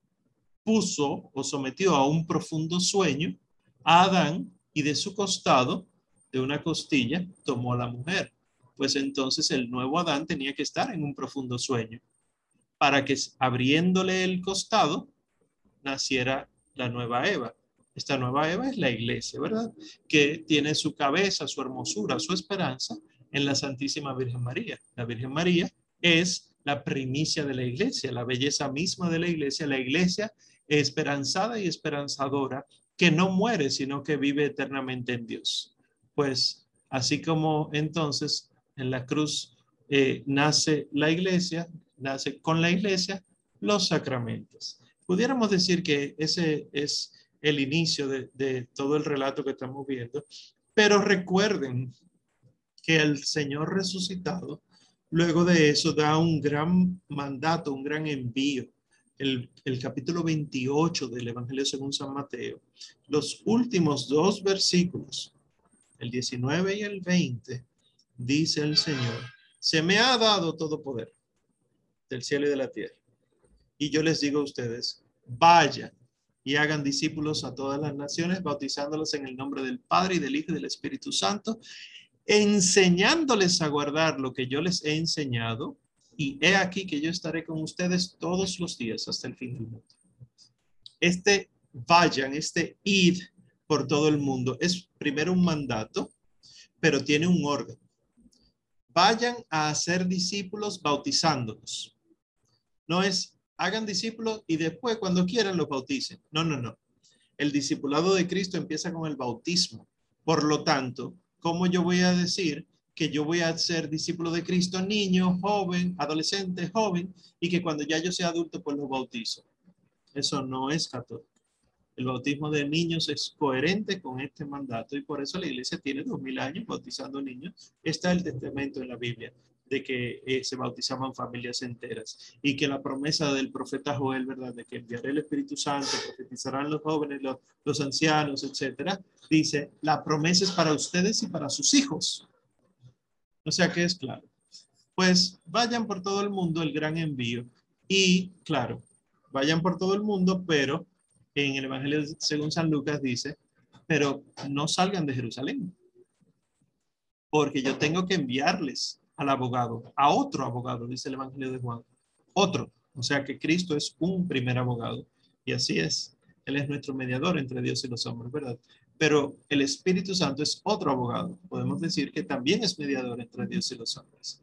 puso o sometió a un profundo sueño a Adán y de su costado, de una costilla, tomó a la mujer. Pues entonces el nuevo Adán tenía que estar en un profundo sueño para que abriéndole el costado naciera la nueva Eva. Esta nueva Eva es la iglesia, ¿verdad? Que tiene su cabeza, su hermosura, su esperanza en la Santísima Virgen María. La Virgen María es la primicia de la iglesia, la belleza misma de la iglesia, la iglesia esperanzada y esperanzadora que no muere, sino que vive eternamente en Dios. Pues así como entonces en la cruz eh, nace la iglesia, nace con la iglesia los sacramentos. Pudiéramos decir que ese es el inicio de, de todo el relato que estamos viendo, pero recuerden que el Señor resucitado, luego de eso, da un gran mandato, un gran envío. El, el, capítulo 28 del Evangelio según San Mateo, los últimos dos versículos, el 19 y el 20, dice el Señor, se me ha dado todo poder del cielo y de la tierra. Y yo les digo a ustedes, vayan y hagan discípulos a todas las naciones, bautizándolos en el nombre del Padre y del Hijo y del Espíritu Santo, enseñándoles a guardar lo que yo les he enseñado, y he aquí que yo estaré con ustedes todos los días hasta el fin del mundo. Este vayan, este id por todo el mundo, es primero un mandato, pero tiene un orden. Vayan a hacer discípulos bautizándolos. No es hagan discípulos y después cuando quieran los bauticen. No, no, no. El discipulado de Cristo empieza con el bautismo. Por lo tanto, ¿cómo yo voy a decir que yo voy a ser discípulo de Cristo, niño, joven, adolescente, joven, y que cuando ya yo sea adulto, pues lo bautizo? Eso no es católico. El bautismo de niños es coherente con este mandato y por eso la iglesia tiene dos mil años bautizando niños. Está el testamento en la Biblia de que eh, se bautizaban familias enteras y que la promesa del profeta Joel, ¿verdad? De que enviaré el Espíritu Santo, profetizarán los jóvenes, los, los ancianos, etcétera, dice, la promesa es para ustedes y para sus hijos. O sea que es claro. Pues vayan por todo el mundo el gran envío y, claro, vayan por todo el mundo, pero en el Evangelio según San Lucas dice, pero no salgan de Jerusalén, porque yo tengo que enviarles al abogado, a otro abogado, dice el Evangelio de Juan. Otro. O sea que Cristo es un primer abogado. Y así es. Él es nuestro mediador entre Dios y los hombres, ¿verdad? Pero el Espíritu Santo es otro abogado. Podemos decir que también es mediador entre Dios y los hombres.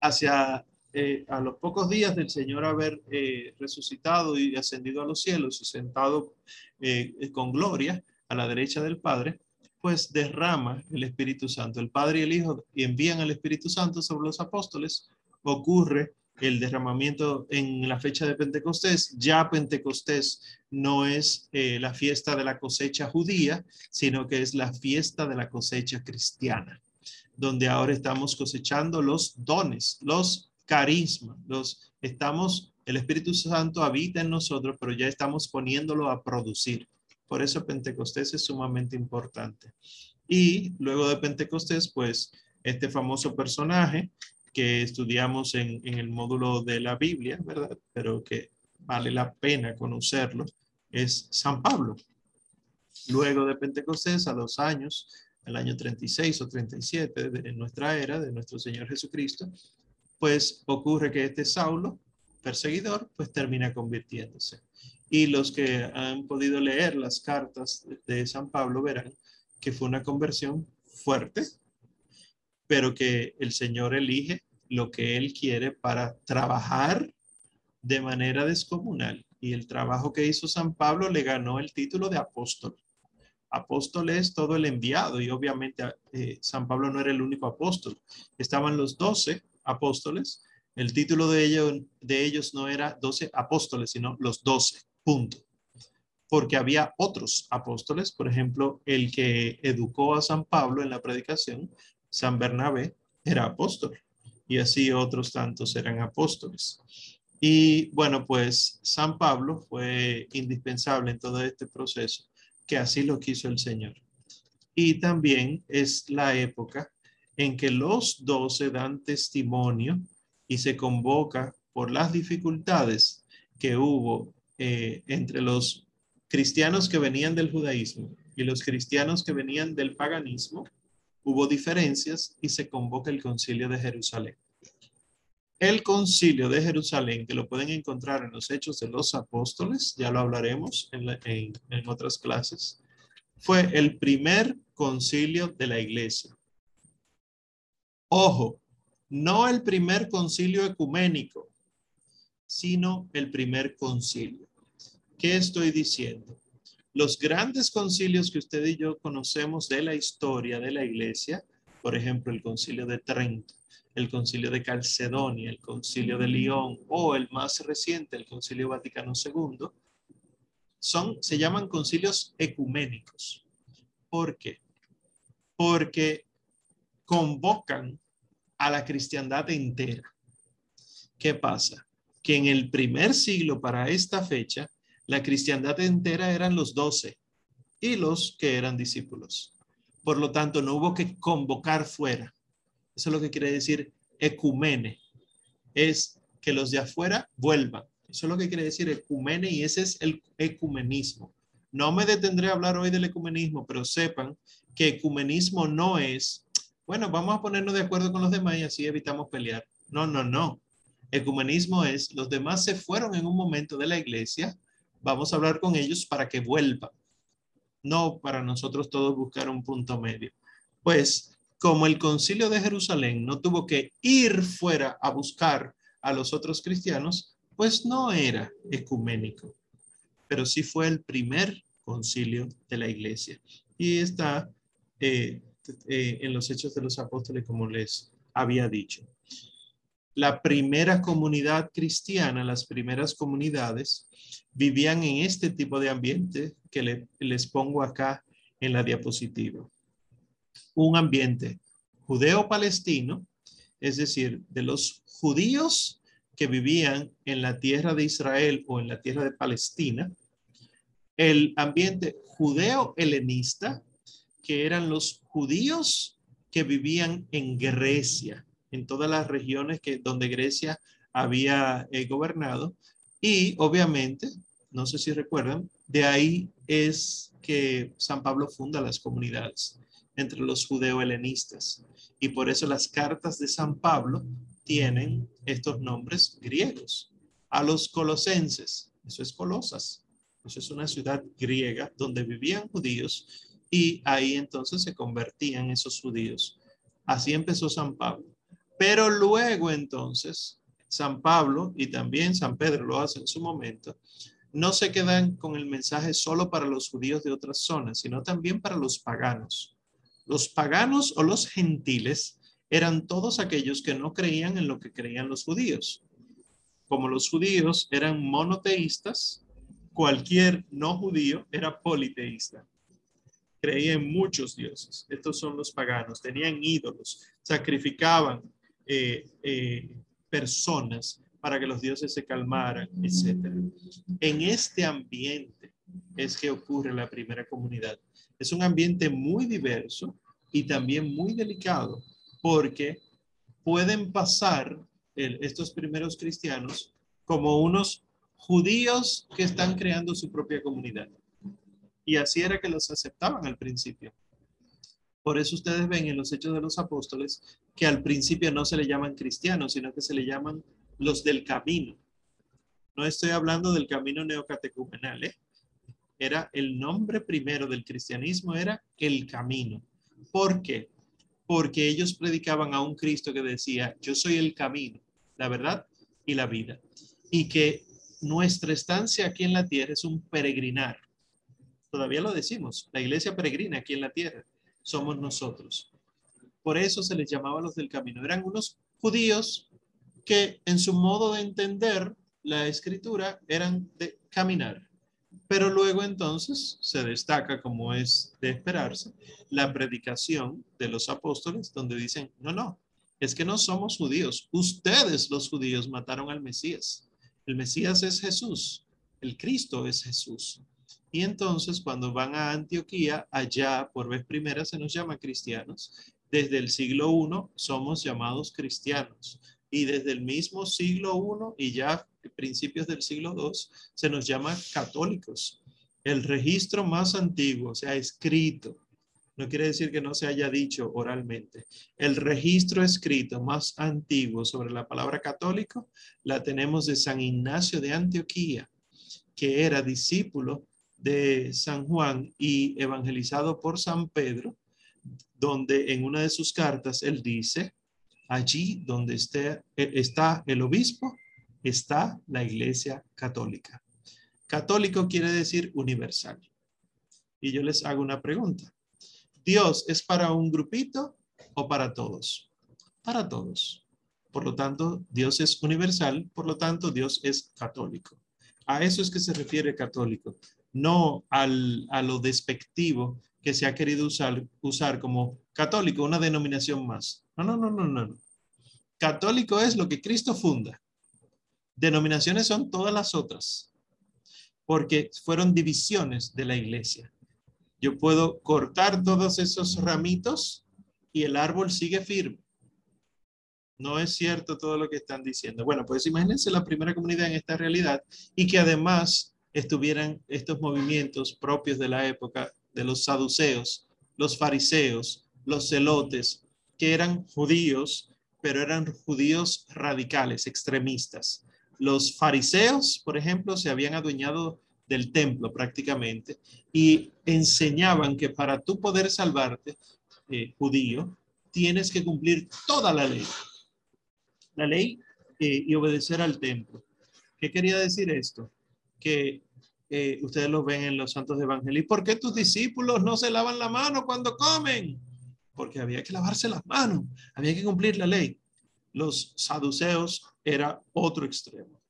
Hacia eh, a los pocos días del Señor haber eh, resucitado y ascendido a los cielos y sentado con gloria a la derecha del Padre, pues derrama el Espíritu Santo. El Padre y el Hijo envían al Espíritu Santo sobre los apóstoles. Ocurre el derramamiento en la fecha de Pentecostés. Ya Pentecostés no es eh, la fiesta de la cosecha judía, sino que es la fiesta de la cosecha cristiana, donde ahora estamos cosechando los dones, los carismas, los estamos, el Espíritu Santo habita en nosotros, pero ya estamos poniéndolo a producir. Por eso Pentecostés es sumamente importante. Y luego de Pentecostés, pues este famoso personaje que estudiamos en, el módulo de la Biblia, ¿verdad? Pero que vale la pena conocerlo, es San Pablo. Luego de Pentecostés, a los años, el año 36 o 37 de nuestra era, de nuestro Señor Jesucristo, pues ocurre que este Saulo, perseguidor, pues termina convirtiéndose. Y los que han podido leer las cartas de San Pablo verán que fue una conversión fuerte, pero que el Señor elige lo que Él quiere para trabajar de manera descomunal. Y el trabajo que hizo San Pablo le ganó el título de apóstol. Apóstol es todo el enviado y obviamente eh, San Pablo no era el único apóstol. Estaban los doce apóstoles. El título de ellos, de ellos no era doce apóstoles, sino los doce, punto. Porque había otros apóstoles, por ejemplo, el que educó a San Pablo en la predicación, San Bernabé, era apóstol y así otros tantos eran apóstoles. Y bueno, pues San Pablo fue indispensable en todo este proceso, que así lo quiso el Señor. Y también es la época en que los doce dan testimonio y se convoca por las dificultades que hubo eh, entre los cristianos que venían del judaísmo y los cristianos que venían del paganismo, hubo diferencias y se convoca el concilio de Jerusalén. El concilio de Jerusalén, que lo pueden encontrar en los Hechos de los Apóstoles, ya lo hablaremos en, en otras clases, fue el primer concilio de la iglesia. Ojo, no el primer concilio ecuménico, sino el primer concilio. ¿Qué estoy diciendo? Los grandes concilios que usted y yo conocemos de la historia de la iglesia, por ejemplo, el concilio de Trento, el concilio de Calcedonia, el concilio de León o el más reciente, el concilio Vaticano II, son, se llaman concilios ecuménicos. ¿Por qué? Porque convocan a la cristiandad entera. ¿Qué pasa? Que en el primer siglo para esta fecha la cristiandad entera eran los doce y los que eran discípulos. Por lo tanto, no hubo que convocar fuera. Eso es lo que quiere decir ecumene. Es que los de afuera vuelvan. Eso es lo que quiere decir ecumene y ese es el ecumenismo. No me detendré a hablar hoy del ecumenismo, pero sepan que ecumenismo no es, bueno, vamos a ponernos de acuerdo con los demás y así evitamos pelear. No, no, no. Ecumenismo es, los demás se fueron en un momento de la iglesia, vamos a hablar con ellos para que vuelvan, no para nosotros todos buscar un punto medio. Pues como el concilio de Jerusalén no tuvo que ir fuera a buscar a los otros cristianos, pues no era ecuménico, pero sí fue el primer concilio de la iglesia. Y está eh, eh, en los hechos de los apóstoles, como les había dicho. La primera comunidad cristiana, las primeras comunidades, vivían en este tipo de ambiente que les pongo acá en la diapositiva. Un ambiente judeo-palestino, es decir, de los judíos que vivían en la tierra de Israel o en la tierra de Palestina, el ambiente judeo-helenista, que eran los judíos que vivían en Grecia, en todas las regiones que, donde Grecia había eh, gobernado, y obviamente no sé si recuerdan, de ahí es que San Pablo funda las comunidades entre los judeo-helenistas. Y por eso las cartas de San Pablo tienen estos nombres griegos. A los colosenses, eso es Colosas, eso es una ciudad griega donde vivían judíos y ahí entonces se convertían esos judíos. Así empezó San Pablo. Pero luego entonces San Pablo y también San Pedro lo hace en su momento, no se quedan con el mensaje solo para los judíos de otras zonas, sino también para los paganos. Los paganos o los gentiles eran todos aquellos que no creían en lo que creían los judíos. Como los judíos eran monoteístas, cualquier no judío era politeísta. Creía en muchos dioses. Estos son los paganos. Tenían ídolos, sacrificaban eh, eh, personas para que los dioses se calmaran, etc. En este ambiente es que ocurre la primera comunidad. Es un ambiente muy diverso y también muy delicado porque pueden pasar estos primeros cristianos como unos judíos que están creando su propia comunidad. Y así era que los aceptaban al principio. Por eso ustedes ven en los Hechos de los Apóstoles que al principio no se le llaman cristianos, sino que se le llaman los del camino. No estoy hablando del camino neocatecumenal, ¿eh? Era el nombre primero del cristianismo, era el camino. ¿Por qué? Porque ellos predicaban a un Cristo que decía, yo soy el camino, la verdad y la vida. Y que nuestra estancia aquí en la tierra es un peregrinar. Todavía lo decimos, la iglesia peregrina aquí en la tierra somos nosotros. Por eso se les llamaba los del camino. Eran unos judíos que en su modo de entender la escritura eran de caminar. Pero luego entonces se destaca, como es de esperarse, la predicación de los apóstoles, donde dicen, no, no, es que no somos judíos. Ustedes los judíos mataron al Mesías. El Mesías es Jesús. El Cristo es Jesús. Y entonces cuando van a Antioquía, allá por vez primera se nos llama cristianos. Desde el siglo I somos llamados cristianos y desde el mismo siglo I y ya principios del siglo II se nos llama católicos. El registro más antiguo, se ha escrito, no quiere decir que no se haya dicho oralmente. El registro escrito más antiguo sobre la palabra católico la tenemos de San Ignacio de Antioquía, que era discípulo de San Juan y evangelizado por San Pedro, donde en una de sus cartas él dice, allí donde esté, está el obispo, está la iglesia católica. Católico quiere decir universal. Y yo les hago una pregunta. ¿Dios es para un grupito o para todos? Para todos. Por lo tanto, Dios es universal, por lo tanto, Dios es católico. A eso es que se refiere católico, no al, a lo despectivo que se ha querido usar, usar como católico, una denominación más. No, no, no, no, no. Católico es lo que Cristo funda. Denominaciones son todas las otras, porque fueron divisiones de la iglesia. Yo puedo cortar todos esos ramitos y el árbol sigue firme. No es cierto todo lo que están diciendo. Bueno, pues imagínense la primera comunidad en esta realidad y que además estuvieran estos movimientos propios de la época de los saduceos, los fariseos, los celotes, que eran judíos pero eran judíos radicales, extremistas. Los fariseos, por ejemplo, se habían adueñado del templo prácticamente y enseñaban que para tú poder salvarte, eh, judío, tienes que cumplir toda la ley. La ley eh, y obedecer al templo. ¿Qué quería decir esto? Que eh, ustedes lo ven en los santos evangelios. ¿Por qué tus discípulos no se lavan la mano cuando comen? porque había que lavarse las manos, había que cumplir la ley. Los saduceos era otro extremo.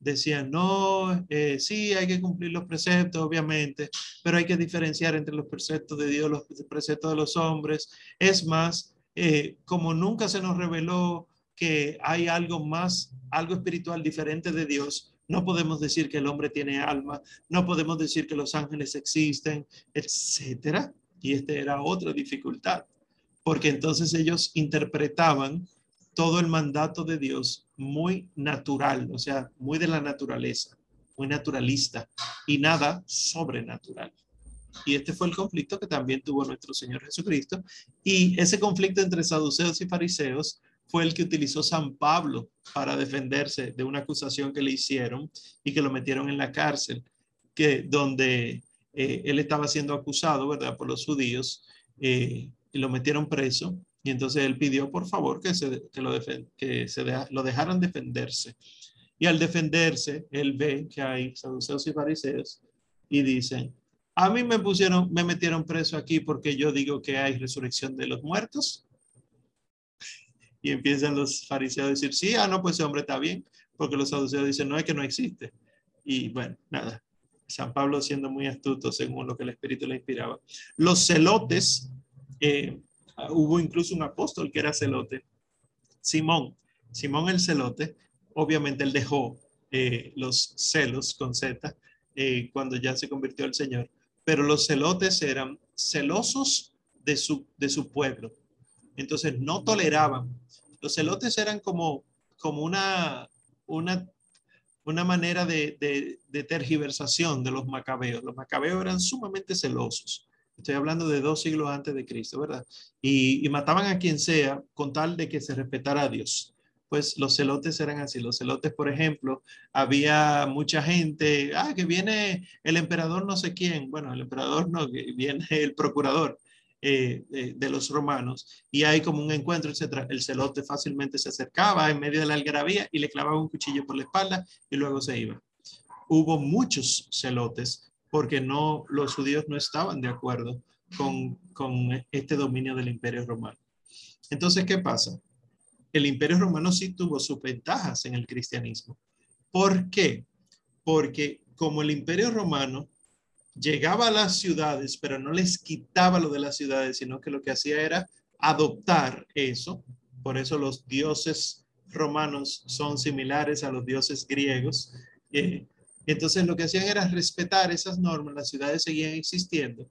Decían, no, eh, sí, hay que cumplir los preceptos, obviamente, pero hay que diferenciar entre los preceptos de Dios, los preceptos de los hombres. Es más, eh, como nunca se nos reveló que hay algo más, algo espiritual diferente de Dios, no podemos decir que el hombre tiene alma, no podemos decir que los ángeles existen, etcétera. Y esta era otra dificultad porque entonces ellos interpretaban todo el mandato de Dios muy natural, o sea, muy de la naturaleza, muy naturalista y nada sobrenatural. Y este fue el conflicto que también tuvo nuestro Señor Jesucristo. Y ese conflicto entre saduceos y fariseos fue el que utilizó San Pablo para defenderse de una acusación que le hicieron y que lo metieron en la cárcel, que donde eh, él estaba siendo acusado, ¿verdad?, por los judíos eh, y lo metieron preso. Y entonces él pidió, por favor, que, se, que, lo, que se lo dejaran defenderse. Y al defenderse, él ve que hay saduceos y fariseos y dicen, a mí me pusieron, me metieron preso aquí porque yo digo que hay resurrección de los muertos. Y empiezan los fariseos a decir, sí, ah, no, pues ese hombre está bien, porque los saduceos dicen, no, es que no existe. Y bueno, nada, San Pablo siendo muy astuto según lo que el Espíritu le inspiraba. Los celotes, eh, hubo incluso un apóstol que era celote, Simón. Simón el celote, obviamente él dejó eh, los celos con Z eh, cuando ya se convirtió al Señor, pero los celotes eran celosos de su, de su pueblo. Entonces no toleraban. Los celotes eran como, como una, una una manera de, tergiversación de los macabeos. Los macabeos eran sumamente celosos. Estoy hablando de dos siglos antes de Cristo, ¿verdad? Y, mataban a quien sea con tal de que se respetara a Dios. Pues los celotes eran así. Los celotes, por ejemplo, había mucha gente, ah, que viene el emperador no sé quién. Bueno, el emperador no, viene el procurador. Eh, de, los romanos y hay como un encuentro, etcétera. El celote fácilmente se acercaba en medio de la algarabía y le clavaba un cuchillo por la espalda y luego se iba. Hubo muchos celotes porque no, los judíos no estaban de acuerdo con, con este dominio del imperio romano. Entonces, ¿qué pasa? El imperio romano sí tuvo sus ventajas en el cristianismo. ¿Por qué? Porque como el imperio romano llegaba a las ciudades, pero no les quitaba lo de las ciudades, sino que lo que hacía era adoptar eso. Por eso los dioses romanos son similares a los dioses griegos. Eh, entonces lo que hacían era respetar esas normas, las ciudades seguían existiendo.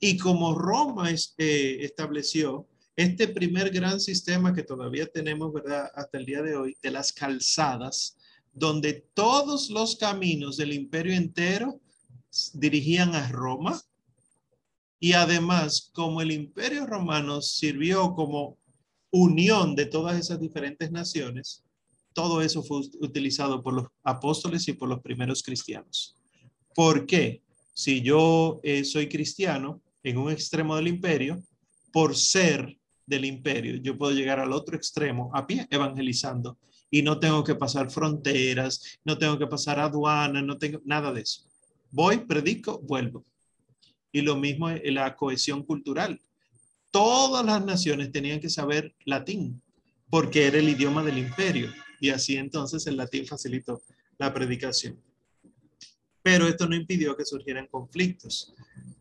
Y como Roma eh, estableció este primer gran sistema que todavía tenemos, ¿verdad? Hasta el día de hoy, de las calzadas, donde todos los caminos del imperio entero dirigían a Roma y además como el imperio romano sirvió como unión de todas esas diferentes naciones, todo eso fue utilizado por los apóstoles y por los primeros cristianos. ¿Por qué? Si yo eh, soy cristiano en un extremo del imperio, por ser del imperio, yo puedo llegar al otro extremo a pie evangelizando y no tengo que pasar fronteras, no tengo que pasar aduanas, no tengo nada de eso. Voy, predico, vuelvo. Y lo mismo en la cohesión cultural. Todas las naciones tenían que saber latín porque era el idioma del imperio. Y así entonces el latín facilitó la predicación. Pero esto no impidió que surgieran conflictos.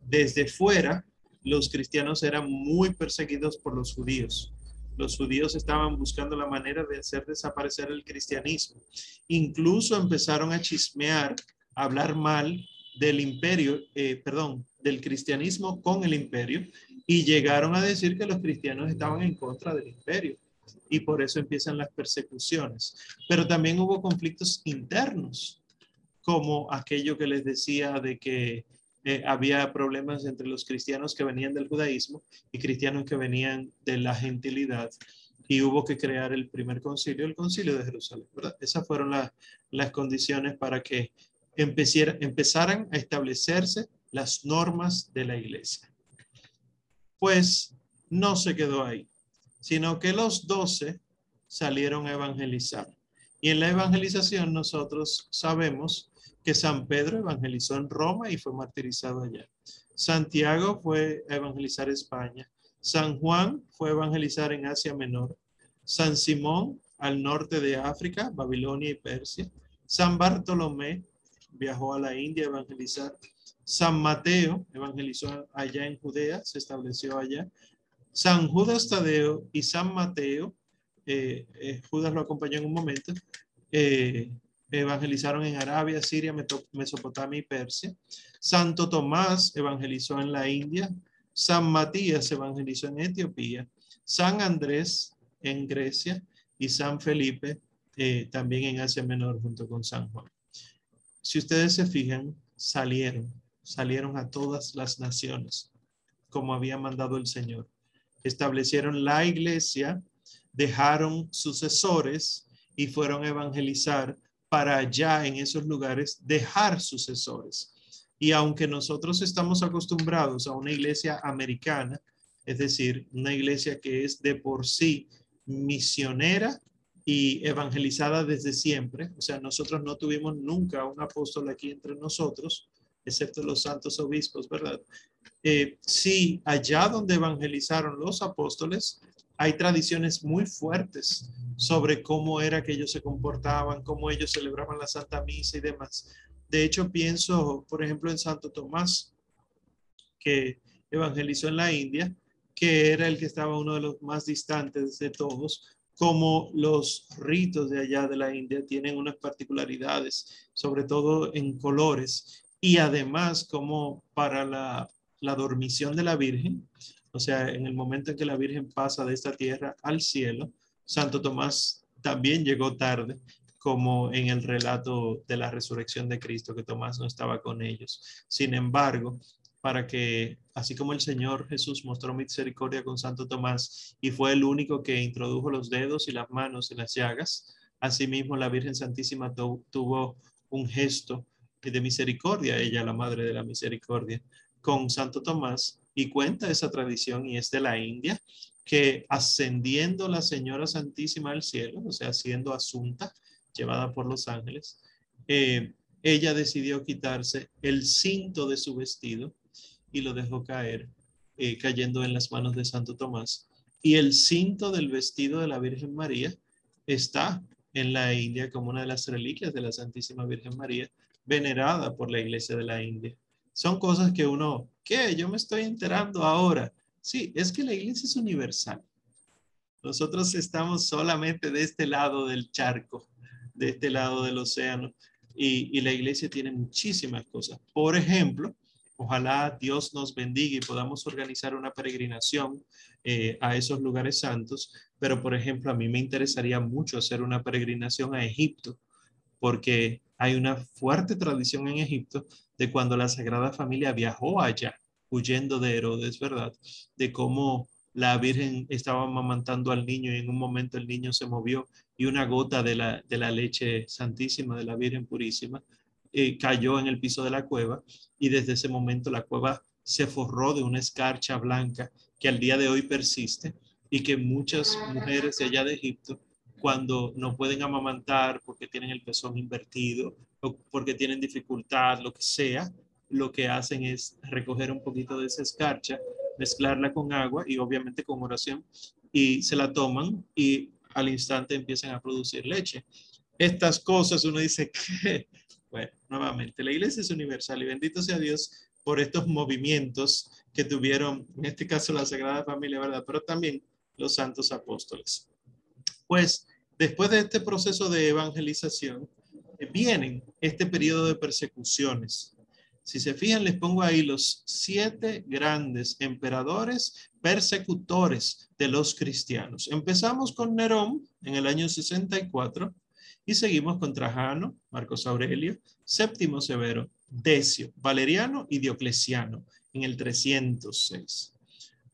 Desde fuera, los cristianos eran muy perseguidos por los judíos. Los judíos estaban buscando la manera de hacer desaparecer el cristianismo. Incluso empezaron a chismear, a hablar mal del imperio, eh, perdón, del cristianismo con el imperio y llegaron a decir que los cristianos estaban en contra del imperio y por eso empiezan las persecuciones. Pero también hubo conflictos internos, como aquello que les decía de que eh, había problemas entre los cristianos que venían del judaísmo y cristianos que venían de la gentilidad y hubo que crear el primer concilio, el concilio de Jerusalén. Esas fueron las condiciones para que empezaran a establecerse las normas de la iglesia. Pues no se quedó ahí, sino que los doce salieron a evangelizar. Y en la evangelización nosotros sabemos que San Pedro evangelizó en Roma y fue martirizado allá. Santiago fue a evangelizar España. San Juan fue a evangelizar en Asia Menor. San Simón al norte de África, Babilonia y Persia. San Bartolomé viajó a la India a evangelizar. San Mateo evangelizó allá en Judea, se estableció allá. San Judas Tadeo y San Mateo, eh, eh, Judas lo acompañó en un momento, eh, evangelizaron en Arabia, Siria, Mesopotamia y Persia. Santo Tomás evangelizó en la India. San Matías evangelizó en Etiopía. San Andrés en Grecia y San Felipe también en Asia Menor junto con San Juan. Si ustedes se fijan, salieron, salieron a todas las naciones, como había mandado el Señor. Establecieron la iglesia, dejaron sucesores y fueron a evangelizar para allá en esos lugares dejar sucesores. Y aunque nosotros estamos acostumbrados a una iglesia americana, es decir, una iglesia que es de por sí misionera y evangelizada desde siempre. O sea, nosotros no tuvimos nunca un apóstol aquí entre nosotros, excepto los santos obispos, ¿verdad? Eh, sí, allá donde evangelizaron los apóstoles, hay tradiciones muy fuertes sobre cómo era que ellos se comportaban, cómo ellos celebraban la Santa Misa y demás. De hecho, pienso, por ejemplo, en Santo Tomás, que evangelizó en la India, que era el que estaba uno de los más distantes de todos, como los ritos de allá de la India tienen unas particularidades, sobre todo en colores, y además como para la, la dormición de la Virgen, o sea, en el momento en que la Virgen pasa de esta tierra al cielo, Santo Tomás también llegó tarde, como en el relato de la resurrección de Cristo, que Tomás no estaba con ellos. Sin embargo, para que, así como el Señor Jesús mostró misericordia con Santo Tomás y fue el único que introdujo los dedos y las manos en las llagas, asimismo la Virgen Santísima tuvo un gesto de misericordia, ella la Madre de la Misericordia, con Santo Tomás y cuenta esa tradición y es de la India, que ascendiendo la Señora Santísima al cielo, o sea, siendo asunta, llevada por los ángeles, eh, ella decidió quitarse el cinto de su vestido y lo dejó caer, eh, cayendo en las manos de Santo Tomás. Y el cinto del vestido de la Virgen María está en la India como una de las reliquias de la Santísima Virgen María, venerada por la Iglesia de la India. Son cosas que uno, ¿qué? Yo me estoy enterando ahora. Sí, es que la Iglesia es universal. Nosotros estamos solamente de este lado del charco de este lado del océano. Y, la iglesia tiene muchísimas cosas. Por ejemplo, ojalá Dios nos bendiga y podamos organizar una peregrinación eh, a esos lugares santos. Pero, por ejemplo, a mí me interesaría mucho hacer una peregrinación a Egipto, porque hay una fuerte tradición en Egipto de cuando la Sagrada Familia viajó allá, huyendo de Herodes, ¿verdad? De cómo la Virgen estaba amamantando al niño y en un momento el niño se movió y una gota de la, de la leche santísima de la Virgen Purísima eh, cayó en el piso de la cueva y desde ese momento la cueva se forró de una escarcha blanca que al día de hoy persiste y que muchas mujeres de allá de Egipto cuando no pueden amamantar porque tienen el pezón invertido o porque tienen dificultad, lo que sea, lo que hacen es recoger un poquito de esa escarcha, mezclarla con agua y obviamente con oración y se la toman y al instante empiezan a producir leche. Estas cosas uno dice <laughs> que, bueno, nuevamente, la iglesia es universal y bendito sea Dios por estos movimientos que tuvieron, en este caso la Sagrada Familia, ¿verdad? Pero también los santos apóstoles. Pues después de este proceso de evangelización, eh, vienen este periodo de persecuciones si se fijan, les pongo ahí los siete grandes emperadores persecutores de los cristianos. Empezamos con Nerón en el año 64 y seguimos con Trajano, Marcos Aurelio, Séptimo Severo, Decio, Valeriano y Diocleciano en el 306.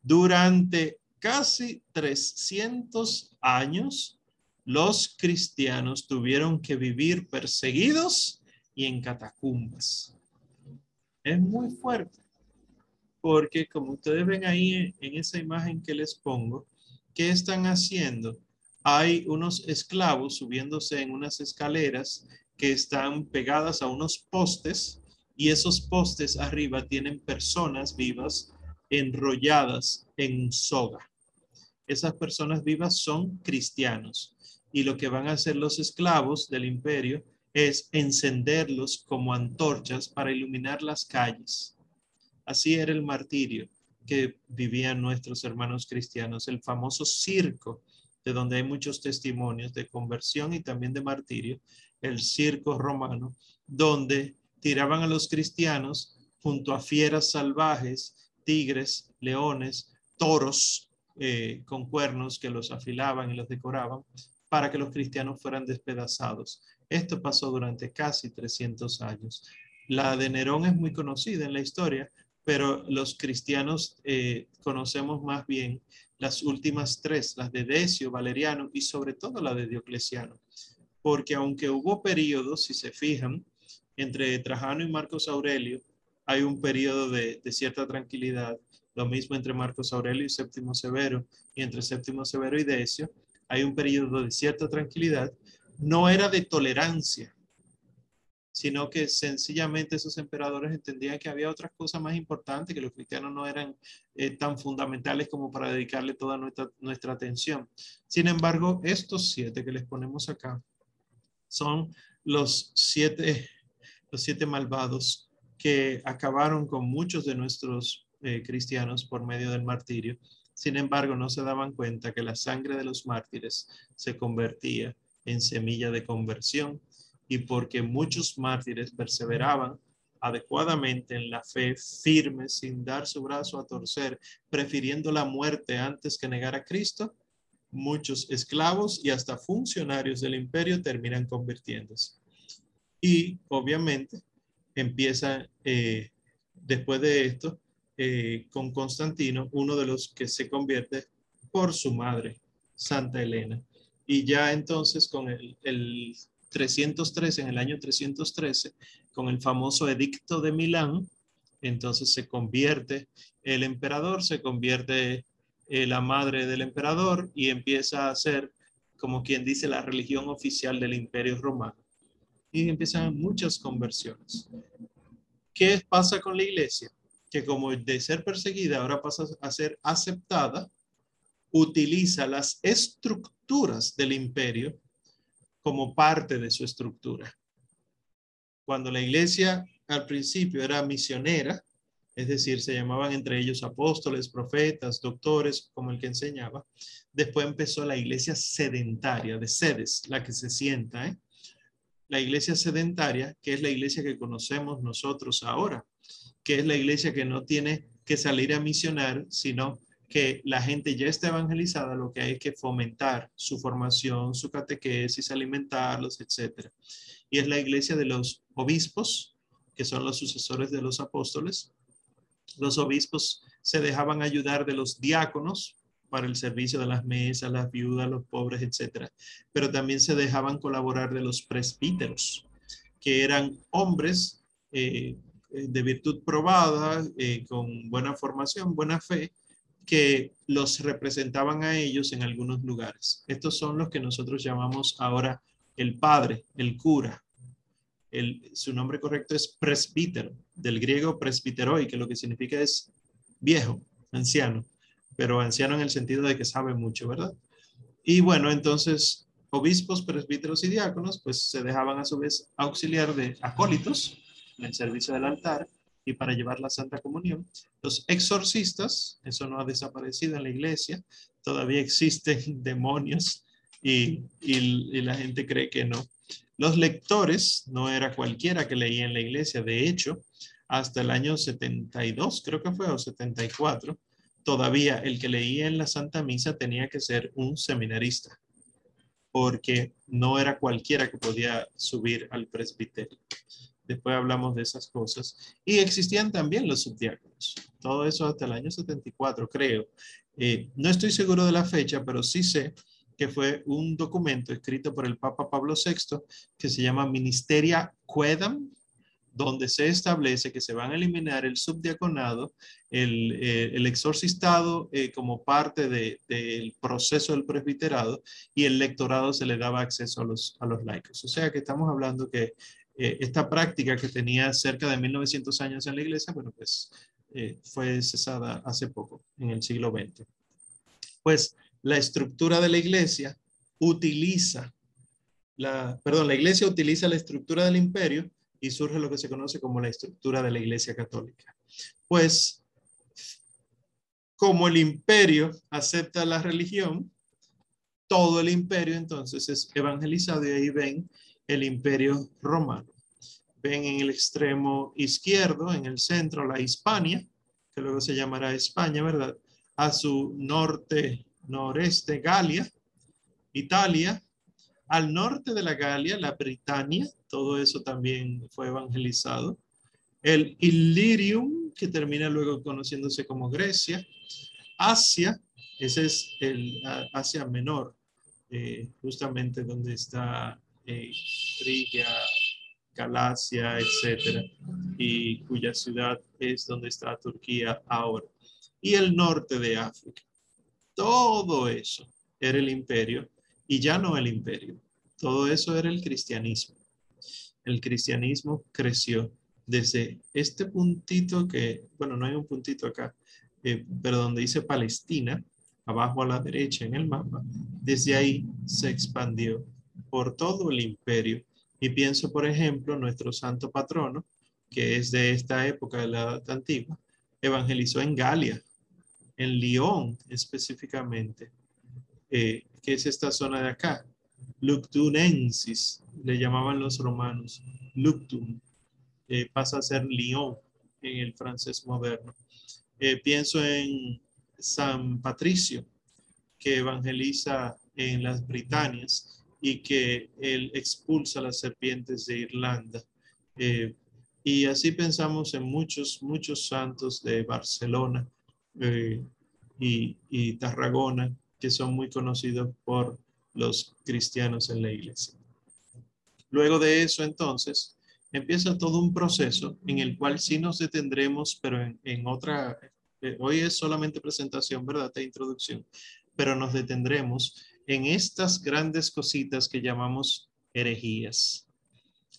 Durante casi 300 años, los cristianos tuvieron que vivir perseguidos y en catacumbas es muy fuerte, porque como ustedes ven ahí en esa imagen que les pongo, ¿qué están haciendo? Hay unos esclavos subiéndose en unas escaleras que están pegadas a unos postes y esos postes arriba tienen personas vivas enrolladas en soga. Esas personas vivas son cristianos y lo que van a hacer los esclavos del imperio es encenderlos como antorchas para iluminar las calles. Así era el martirio que vivían nuestros hermanos cristianos, el famoso circo, de donde hay muchos testimonios de conversión y también de martirio, el circo romano, donde tiraban a los cristianos junto a fieras salvajes, tigres, leones, toros eh, con cuernos que los afilaban y los decoraban para que los cristianos fueran despedazados. Esto pasó durante casi 300 años. La de Nerón es muy conocida en la historia, pero los cristianos eh, conocemos más bien las últimas tres, las de Decio, Valeriano y sobre todo la de Diocleciano. Porque aunque hubo periodos, si se fijan, entre Trajano y Marcos Aurelio, hay un periodo de, de cierta tranquilidad Lo mismo entre Marcos Aurelio y Séptimo Severo y entre Séptimo Severo y Decio. Hay un periodo de cierta tranquilidad. No era de tolerancia, sino que sencillamente esos emperadores entendían que había otras cosas más importantes, que los cristianos no eran eh, tan fundamentales como para dedicarle toda nuestra, nuestra atención. Sin embargo, estos siete que les ponemos acá son los siete, los siete malvados que acabaron con muchos de nuestros eh, cristianos por medio del martirio. Sin embargo, no se daban cuenta que la sangre de los mártires se convertía en semilla de conversión y porque muchos mártires perseveraban adecuadamente en la fe firme sin dar su brazo a torcer, prefiriendo la muerte antes que negar a Cristo, muchos esclavos y hasta funcionarios del imperio terminan convirtiéndose. Y obviamente empieza eh, después de esto eh, con Constantino, uno de los que se convierte por su madre, Santa Elena. Y ya entonces con el, el 313, en el año 313, con el famoso edicto de Milán, entonces se convierte el emperador, se convierte eh, la madre del emperador y empieza a ser, como quien dice, la religión oficial del imperio romano. Y empiezan muchas conversiones. ¿Qué pasa con la iglesia? Que como de ser perseguida ahora pasa a ser aceptada, utiliza las estructuras del imperio como parte de su estructura. Cuando la iglesia al principio era misionera, es decir, se llamaban entre ellos apóstoles, profetas, doctores, como el que enseñaba. Después empezó la iglesia sedentaria, de sedes, la que se sienta. ¿eh? La iglesia sedentaria, que es la iglesia que conocemos nosotros ahora, que es la iglesia que no tiene que salir a misionar, sino que la gente ya está evangelizada, lo que hay que fomentar su formación, su catequesis, alimentarlos, etc. Y es la iglesia de los obispos, que son los sucesores de los apóstoles. Los obispos se dejaban ayudar de los diáconos para el servicio de las mesas, las viudas, los pobres, etc. Pero también se dejaban colaborar de los presbíteros, que eran hombres eh, de virtud probada, eh, con buena formación, buena fe, que los representaban a ellos en algunos lugares. Estos son los que nosotros llamamos ahora el padre, el cura. El, su nombre correcto es presbítero, del griego presbiteroi, que lo que significa es viejo, anciano, pero anciano en el sentido de que sabe mucho, ¿verdad? Y bueno, entonces obispos, presbíteros y diáconos, pues se dejaban a su vez auxiliar de acólitos en el servicio del altar y para llevar la Santa Comunión. Los exorcistas, eso no ha desaparecido en la iglesia, todavía existen <laughs> demonios y, y, la gente cree que no. Los lectores, no era cualquiera que leía en la iglesia, de hecho, hasta el año 72, creo que fue, o 74, todavía el que leía en la Santa Misa tenía que ser un seminarista, porque no era cualquiera que podía subir al presbiterio. Después hablamos de esas cosas. Y existían también los subdiáconos. Todo eso hasta el año 74, creo. Eh, no estoy seguro de la fecha, pero sí sé que fue un documento escrito por el Papa Pablo VI que se llama Ministeria Quedam, donde se establece que se van a eliminar el subdiaconado, el, eh, el exorcistado eh, como parte del proceso del presbiterado y el lectorado se le daba acceso a los, a los laicos. O sea que estamos hablando que eh, esta práctica que tenía cerca de 1900 años en la iglesia, bueno, pues eh, fue cesada hace poco, en el siglo XX. Pues la estructura de la iglesia utiliza, la, perdón, la iglesia utiliza la estructura del imperio y surge lo que se conoce como la estructura de la iglesia católica. Pues como el imperio acepta la religión, todo el imperio entonces es evangelizado y ahí ven el imperio romano. Ven en el extremo izquierdo, en el centro, la Hispania, que luego se llamará España, ¿verdad? A su norte, noreste, Galia, Italia. Al norte de la Galia, la Britania, todo eso también fue evangelizado. El Illirium, que termina luego conociéndose como Grecia. Asia, ese es el Asia Menor, eh, justamente donde está eh, Galacia, etcétera, y cuya ciudad es donde está Turquía ahora. y el norte de África. Todo eso era el imperio y ya no el imperio. Todo eso era el cristianismo. El cristianismo creció desde este puntito que, bueno, no hay un puntito acá, eh, pero donde dice Palestina, abajo a la derecha en el mapa, desde ahí se expandió por todo el imperio. Y pienso, por ejemplo, nuestro santo patrono, que es de esta época de la Edad Antigua, evangelizó en Galia, en Lyon específicamente, eh, que es esta zona de acá. Luctunensis, le llamaban los romanos. Luctum, eh, pasa a ser Lyon en el francés moderno. Eh, pienso en San Patricio, que evangeliza en las Britanias y que él expulsa las serpientes de Irlanda. Eh, y así pensamos en muchos, muchos santos de Barcelona eh, y, y Tarragona, que son muy conocidos por los cristianos en la iglesia. Luego de eso, entonces, empieza todo un proceso en el cual sí nos detendremos, pero en, otra, eh, hoy es solamente presentación, ¿verdad? De introducción, pero nos detendremos en estas grandes cositas que llamamos herejías.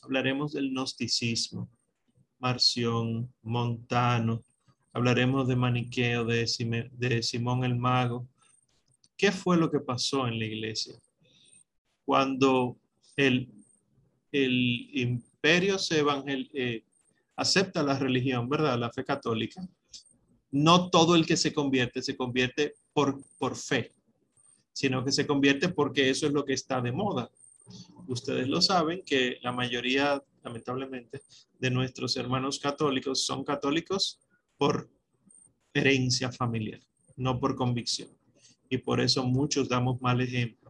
Hablaremos del gnosticismo, Marción, Montano, hablaremos de Maniqueo, de, Simón el Mago. ¿Qué fue lo que pasó en la iglesia? Cuando el, el imperio se evangel eh, acepta la religión, ¿verdad? La fe católica. No todo el que se convierte se convierte por, por fe, sino que se convierte porque eso es lo que está de moda. Ustedes lo saben que la mayoría, lamentablemente, de nuestros hermanos católicos son católicos por herencia familiar, no por convicción. Y por eso muchos damos mal ejemplo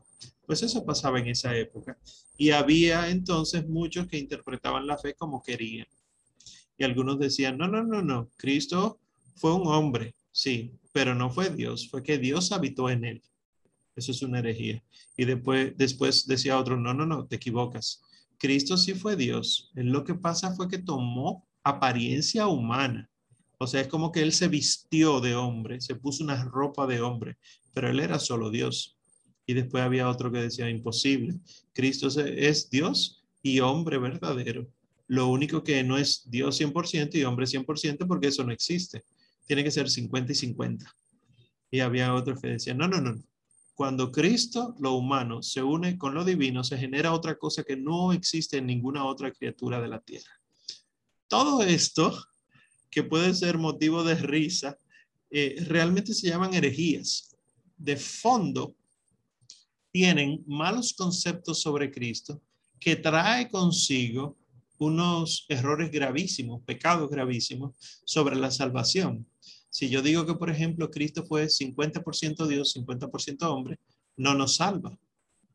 pues eso pasaba en esa época. Y había entonces muchos que interpretaban la fe como querían. Y algunos decían, no, no, no, no, Cristo fue un hombre, sí, pero no fue Dios, fue que Dios habitó en él. Eso es una herejía. Y después, después decía otro, no, no, no, te equivocas. Cristo sí fue Dios. Lo que pasa fue que tomó apariencia humana. O sea, es como que él se vistió de hombre, se puso una ropa de hombre, pero él era solo Dios. Y después había otro que decía imposible. Cristo es Dios y hombre verdadero. Lo único que no es Dios 100% y hombre 100% porque eso no existe. Tiene que ser 50 y 50. Y había otro que decía, no, no, no. Cuando Cristo, lo humano, se une con lo divino, se genera otra cosa que no existe en ninguna otra criatura de la tierra. Todo esto, que puede ser motivo de risa, eh, realmente se llaman herejías. De fondo, tienen malos conceptos sobre Cristo que trae consigo unos errores gravísimos, pecados gravísimos sobre la salvación. Si yo digo que, por ejemplo, Cristo fue 50% Dios, 50% hombre, no nos salva,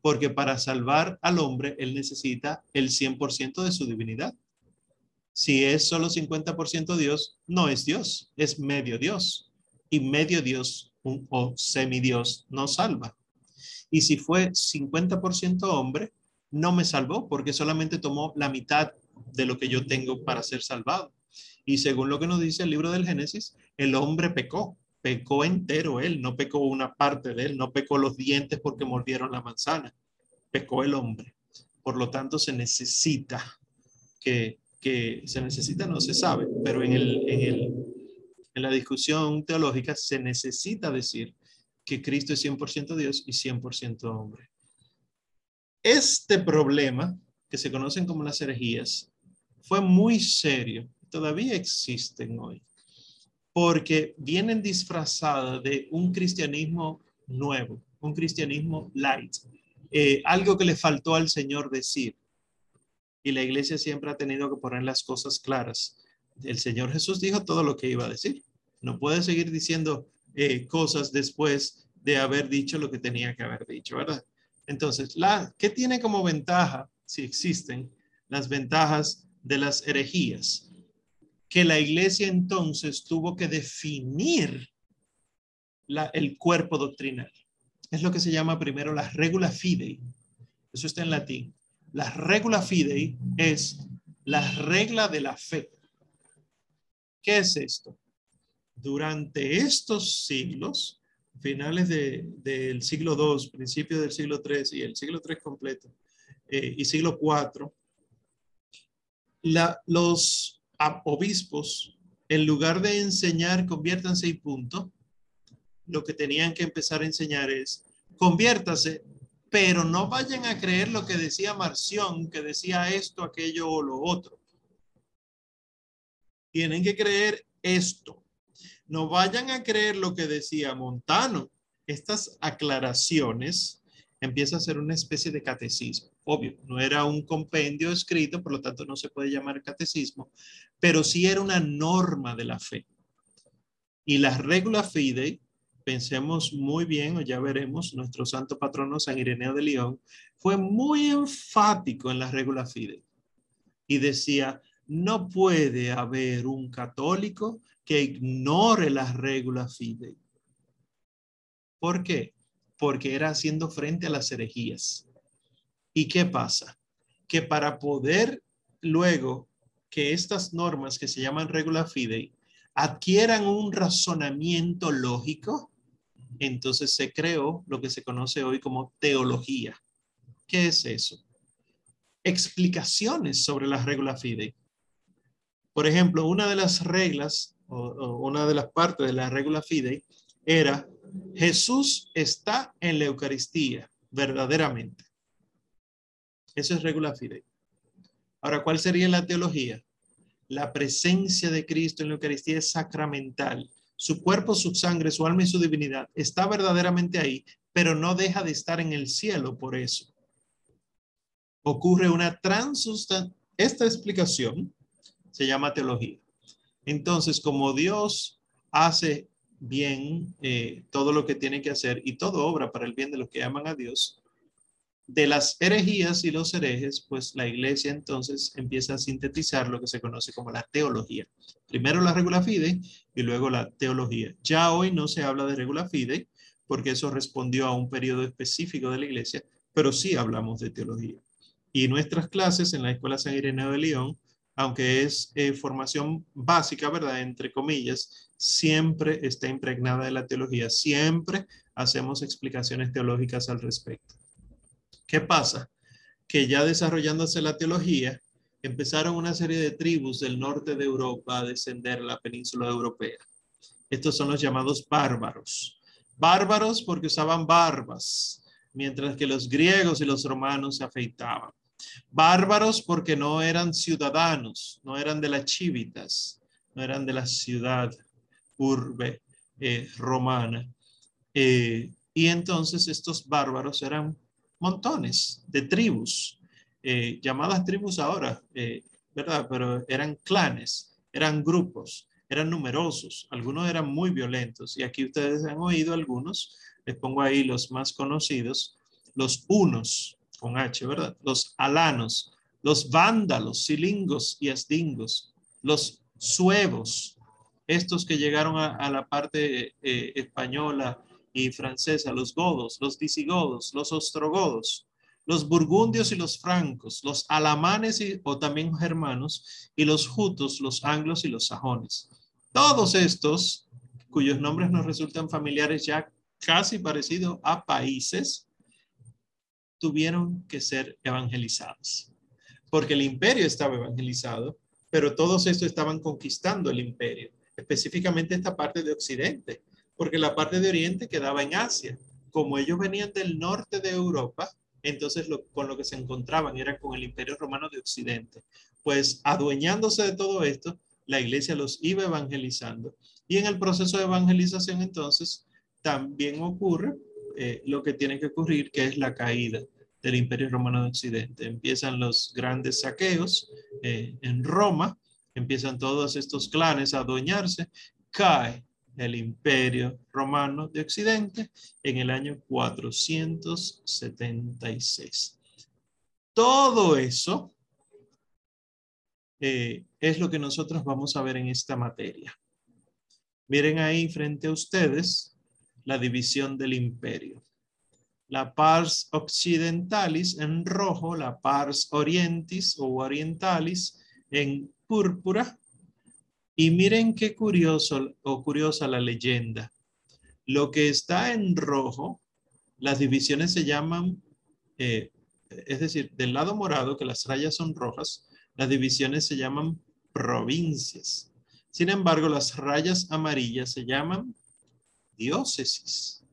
porque para salvar al hombre, él necesita el 100% de su divinidad. Si es solo 50% Dios, no es Dios, es medio Dios. Y medio Dios un, o semidios no salva. Y si fue 50% hombre, no me salvó porque solamente tomó la mitad de lo que yo tengo para ser salvado. Y según lo que nos dice el libro del Génesis, el hombre pecó, pecó entero él, no pecó una parte de él, no pecó los dientes porque mordieron la manzana, pecó el hombre. Por lo tanto, se necesita que, que se necesita, no se sabe, pero en, el, en, el, en la discusión teológica se necesita decir que Cristo es 100% Dios y 100% hombre. Este problema, que se conocen como las herejías, fue muy serio, todavía existen hoy, porque vienen disfrazadas de un cristianismo nuevo, un cristianismo light, eh, algo que le faltó al Señor decir. Y la iglesia siempre ha tenido que poner las cosas claras. El Señor Jesús dijo todo lo que iba a decir. No puede seguir diciendo, eh, cosas después de haber dicho lo que tenía que haber dicho, ¿verdad? Entonces, la, ¿qué tiene como ventaja, si existen, las ventajas de las herejías? Que la iglesia entonces tuvo que definir el cuerpo doctrinal. Es lo que se llama primero la regula fidei. Eso está en latín. La regula fidei es la regla de la fe. ¿Qué es esto? durante estos siglos, finales del siglo II, principios del siglo III y el siglo III completo, eh, y siglo IV, los obispos, en lugar de enseñar, conviértanse y punto, lo que tenían que empezar a enseñar es, conviértase, pero no vayan a creer lo que decía Marción, que decía esto, aquello o lo otro. Tienen que creer esto. No vayan a creer lo que decía Montano. Estas aclaraciones empieza a ser una especie de catecismo. Obvio, no era un compendio escrito, por lo tanto no se puede llamar catecismo, pero sí era una norma de la fe. Y la regla fidei pensemos muy bien, o ya veremos, nuestro santo patrono San Ireneo de León fue muy enfático en la regla fide y decía, no puede haber un católico que ignore la regla fide. ¿Por qué? Porque era haciendo frente a las herejías. ¿Y qué pasa? Que para poder luego que estas normas que se llaman regula fidei adquieran un razonamiento lógico, entonces se creó lo que se conoce hoy como teología. ¿Qué es eso? Explicaciones sobre las reglas fidei. Por ejemplo, una de las reglas o, una de las partes de la regla fidei era Jesús está en la Eucaristía verdaderamente. Eso es regla fidei. Ahora, ¿cuál sería la teología? La presencia de Cristo en la Eucaristía es sacramental su cuerpo, su sangre, su alma y su divinidad está verdaderamente ahí, pero no deja de estar en el cielo por eso. Ocurre una transustancia. Esta explicación se llama teología. Entonces, como Dios hace bien eh, todo lo que tiene que hacer y todo obra para el bien de los que aman a Dios, de las herejías y los herejes, pues la iglesia entonces empieza a sintetizar lo que se conoce como la teología. Primero la regula fide y luego la teología. Ya hoy no se habla de regula fide porque eso respondió a un periodo específico de la iglesia, pero sí hablamos de teología. Y nuestras clases en la Escuela San Ireneo de León, aunque es eh, formación básica, ¿verdad? Entre comillas, siempre está impregnada de la teología. Siempre hacemos explicaciones teológicas al respecto. ¿Qué pasa? Que ya desarrollándose la teología, empezaron una serie de tribus del norte de Europa a descender a la península europea. Estos son los llamados bárbaros. Bárbaros porque usaban barbas, mientras que los griegos y los romanos se afeitaban. Bárbaros porque no eran ciudadanos, no eran de las chivitas, no eran de la ciudad, urbe eh, romana. Eh, y entonces estos bárbaros eran montones de tribus, eh, llamadas tribus ahora, eh, ¿verdad? Pero eran clanes, eran grupos, eran numerosos, algunos eran muy violentos y aquí ustedes han oído algunos, les pongo ahí los más conocidos, los unos, con H, ¿verdad? Los alanos, los vándalos, silingos y asdingos, los suevos, estos que llegaron a, la parte eh, española y francesa, los godos, los visigodos, los ostrogodos, los burgundios y los francos, los alamanes y, o también germanos, y los jutos, los anglos y los sajones. Todos estos, cuyos nombres nos resultan familiares ya casi parecidos a países, tuvieron que ser evangelizados. Porque el imperio estaba evangelizado, pero todos estos estaban conquistando el imperio, específicamente esta parte de Occidente porque la parte de Oriente quedaba en Asia. Como ellos venían del norte de Europa, entonces con lo que se encontraban era con el Imperio Romano de Occidente. Pues adueñándose de todo esto, la iglesia los iba evangelizando. Y en el proceso de evangelización entonces también ocurre eh, lo que tiene que ocurrir, que es la caída del Imperio Romano de Occidente. Empiezan los grandes saqueos eh, en Roma, empiezan todos estos clanes a adueñarse, cae el imperio romano de Occidente en el año 476. Todo eso eh, es lo que nosotros vamos a ver en esta materia. Miren ahí frente a ustedes la división del imperio. La pars occidentalis en rojo, la pars orientis o orientalis en púrpura Y miren qué curioso o curiosa la leyenda. Lo que está en rojo, las divisiones se llaman, eh, es decir, del lado morado, que las rayas son rojas, las divisiones se llaman provincias. Sin embargo, las rayas amarillas se llaman diócesis.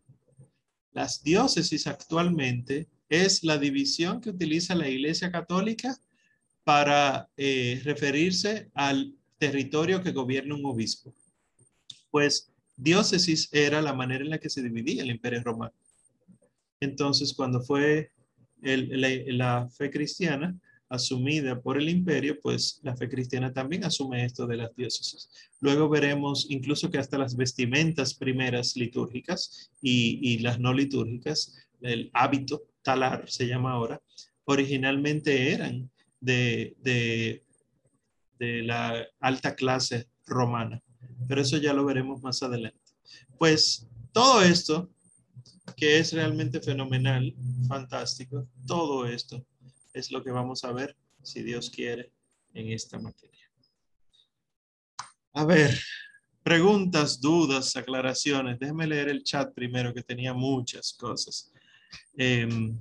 Las diócesis actualmente es la división que utiliza la Iglesia Católica para eh, referirse al territorio que gobierna un obispo. Pues diócesis era la manera en la que se dividía el imperio romano. Entonces, cuando fue la, fe cristiana asumida por el imperio, pues la fe cristiana también asume esto de las diócesis. Luego veremos incluso que hasta las vestimentas primeras litúrgicas y, las no litúrgicas, el hábito talar se llama ahora, originalmente eran de, de la alta clase romana. Pero eso ya lo veremos más adelante. Pues todo esto, que es realmente fenomenal, fantástico, todo esto es lo que vamos a ver, si Dios quiere, en esta materia. A ver, preguntas, dudas, aclaraciones. Déjeme leer el chat primero, que tenía muchas cosas. Em,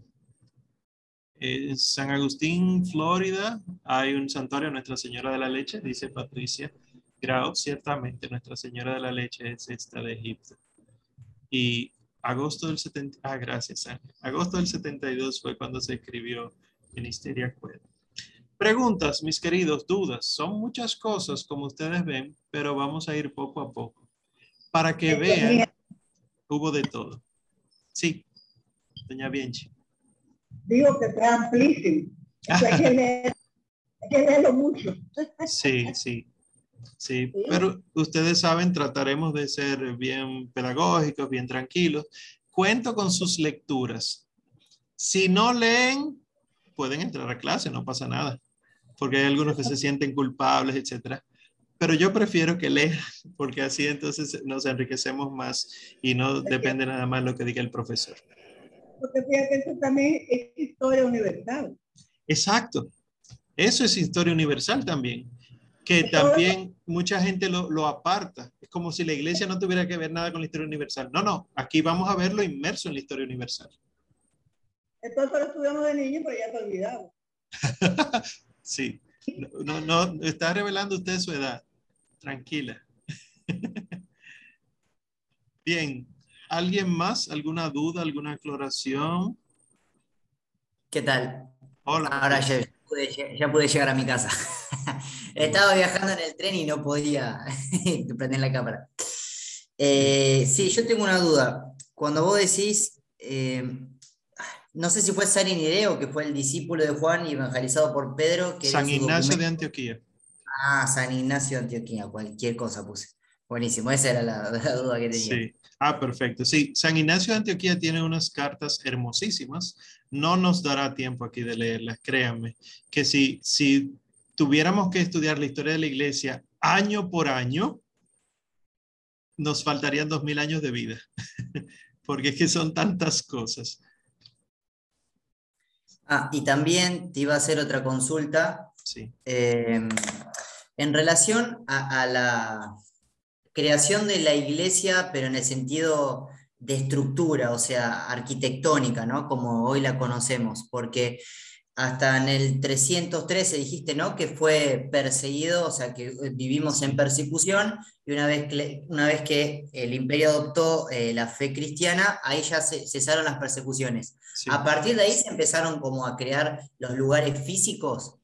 en San Agustín, Florida, hay un santuario Nuestra Señora de la Leche, dice Patricia Grau. Ciertamente, Nuestra Señora de la Leche es esta de Egipto. Y agosto del 70, ah, gracias, Agosto del 72 fue cuando se escribió Ministerio Acuerdo. Preguntas, mis queridos, dudas. Son muchas cosas, como ustedes ven, pero vamos a ir poco a poco. Para que vean, hubo de todo. Sí, doña Bienchi digo que está amplísimo. hay, que <laughs> leerlo mucho. Sí, sí. Sí, pero ustedes saben, trataremos de ser bien pedagógicos, bien tranquilos. Cuento con sus lecturas. Si no leen, pueden entrar a clase, no pasa nada, porque hay algunos que se sienten culpables, etcétera. Pero yo prefiero que lean, porque así entonces nos enriquecemos más y no depende nada más lo que diga el profesor porque fíjate, eso también es historia universal. Exacto. Eso es historia universal también. Que también mucha gente lo, lo, aparta. Es como si la iglesia no tuviera que ver nada con la historia universal. No, no. Aquí vamos a verlo inmerso en la historia universal. Entonces lo estudiamos de niño, pero ya te olvidamos. <laughs> sí. No, no, está revelando usted su edad. Tranquila. <laughs> Bien, ¿Alguien más? ¿Alguna duda? ¿Alguna aclaración? ¿Qué tal? Hola. Ahora ya pude, llegar a mi casa. <laughs> Estaba viajando en el tren y no podía <laughs> prender la cámara. Eh, sí, yo tengo una duda. Cuando vos decís, eh, no sé si fue San Irineo, que fue el discípulo de Juan y evangelizado por Pedro. Que San Ignacio de Antioquía. Ah, San Ignacio de Antioquía, cualquier cosa puse. Buenísimo, esa era la, <laughs> la duda que tenía. Sí. Ah, perfecto. Sí, San Ignacio de Antioquía tiene unas cartas hermosísimas. No nos dará tiempo aquí de leerlas, créanme, que si, si tuviéramos que estudiar la historia de la iglesia año por año, nos faltarían dos mil años de vida, <laughs> porque es que son tantas cosas. Ah, y también te iba a hacer otra consulta. Sí. Eh, en relación a la creación de la iglesia, pero en el sentido de estructura, o sea, arquitectónica, ¿no? Como hoy la conocemos, porque hasta en el 313 dijiste, ¿no? Que fue perseguido, o sea, que vivimos en persecución, y una vez que, una vez que el imperio adoptó eh, la fe cristiana, ahí ya se, cesaron las persecuciones. A partir de ahí se empezaron como a crear los lugares físicos.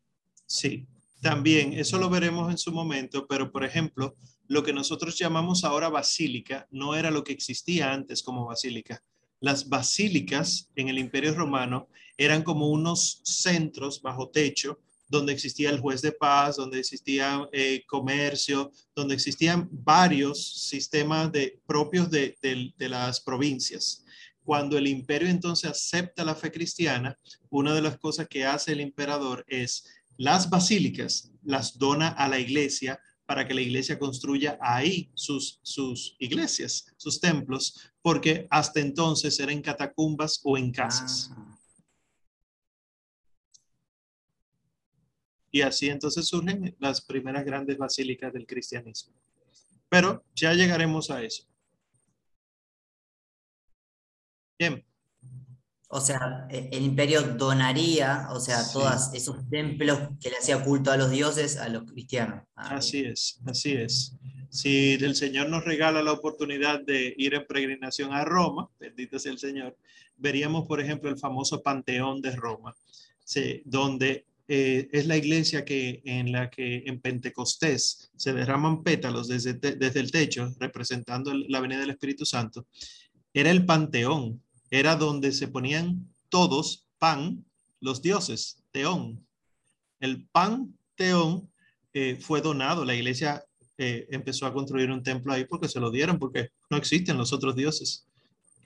Sí, también, eso lo veremos en su momento, pero por ejemplo, lo que nosotros llamamos ahora basílica no era lo que existía antes como basílica. Las basílicas en el Imperio Romano eran como unos centros bajo techo donde existía el juez de paz, donde existía eh, comercio, donde existían varios sistemas de, propios de, de las provincias. Cuando el imperio entonces acepta la fe cristiana, una de las cosas que hace el emperador es las basílicas las dona a la iglesia para que la iglesia construya ahí sus, sus iglesias, sus templos, porque hasta entonces eran en catacumbas o en casas. Ah. Y así entonces surgen las primeras grandes basílicas del cristianismo. Pero ya llegaremos a eso. Bien. O sea, e, el imperio donaría, o sea, todos esos templos que le hacía culto a los dioses a los cristianos. Ah, así es, así es. Si el Señor nos regala la oportunidad de ir en peregrinación a Roma, bendito sea el Señor, veríamos, por ejemplo, el famoso Panteón de Roma, donde eh, es la iglesia que, en la que en Pentecostés se derraman pétalos desde, desde el techo, representando la venida del Espíritu Santo. Era el Panteón, era donde se ponían todos pan, los dioses, teón. El panteón eh, fue donado, la iglesia eh, empezó a construir un templo ahí porque se lo dieron, porque no existen los otros dioses.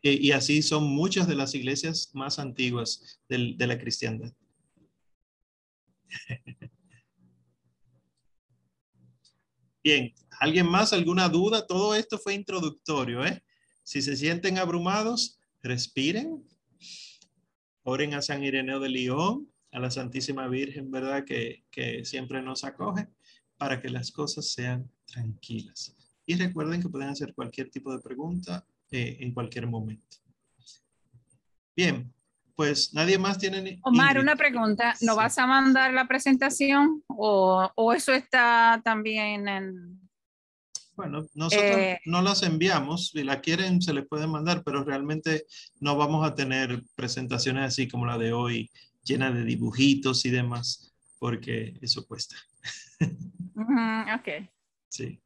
y así son muchas de las iglesias más antiguas de la cristiandad. <laughs> Bien, ¿alguien más? ¿Alguna duda? Todo esto fue introductorio, ¿eh? Si se sienten abrumados, respiren, oren a San Ireneo de León, a la Santísima Virgen, ¿verdad? Que, siempre nos acoge para que las cosas sean tranquilas. Y recuerden que pueden hacer cualquier tipo de pregunta eh, en cualquier momento. Bien, pues nadie más tiene... Omar, una pregunta. ¿No vas a mandar la presentación o, o eso está también en, bueno, nosotros eh, no las enviamos, si la quieren se les puede mandar, pero realmente no vamos a tener presentaciones así como la de hoy, llena de dibujitos y demás, porque eso cuesta. <laughs> ok. Sí.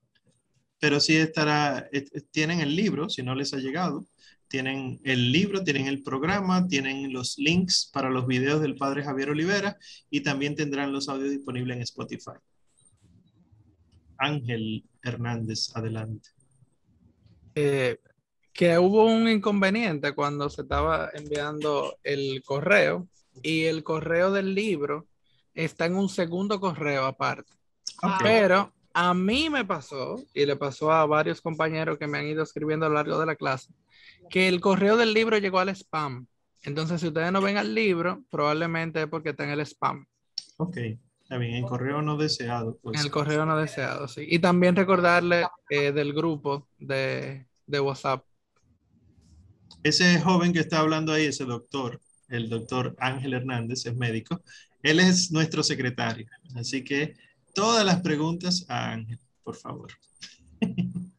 Pero sí estará, tienen el libro, si no les ha llegado, tienen el libro, tienen el programa, tienen los links para los videos del padre Javier Olivera y también tendrán los audios disponibles en Spotify. Ángel Hernández, adelante. Eh, que hubo un inconveniente cuando se estaba enviando el correo y el correo del libro está en un segundo correo aparte. Pero a mí me pasó, y le pasó a varios compañeros que me han ido escribiendo a lo largo de la clase, que el correo del libro llegó al spam. Entonces, si ustedes no ven al libro, probablemente es porque está en el spam. Ok. Está bien, el correo no deseado. Pues. El correo no deseado, sí. Y también recordarle eh, del grupo de, de, WhatsApp. Ese joven que está hablando ahí, ese doctor, el doctor Ángel Hernández, es médico. Él es nuestro secretario. Así que todas las preguntas a Ángel, por favor. <laughs>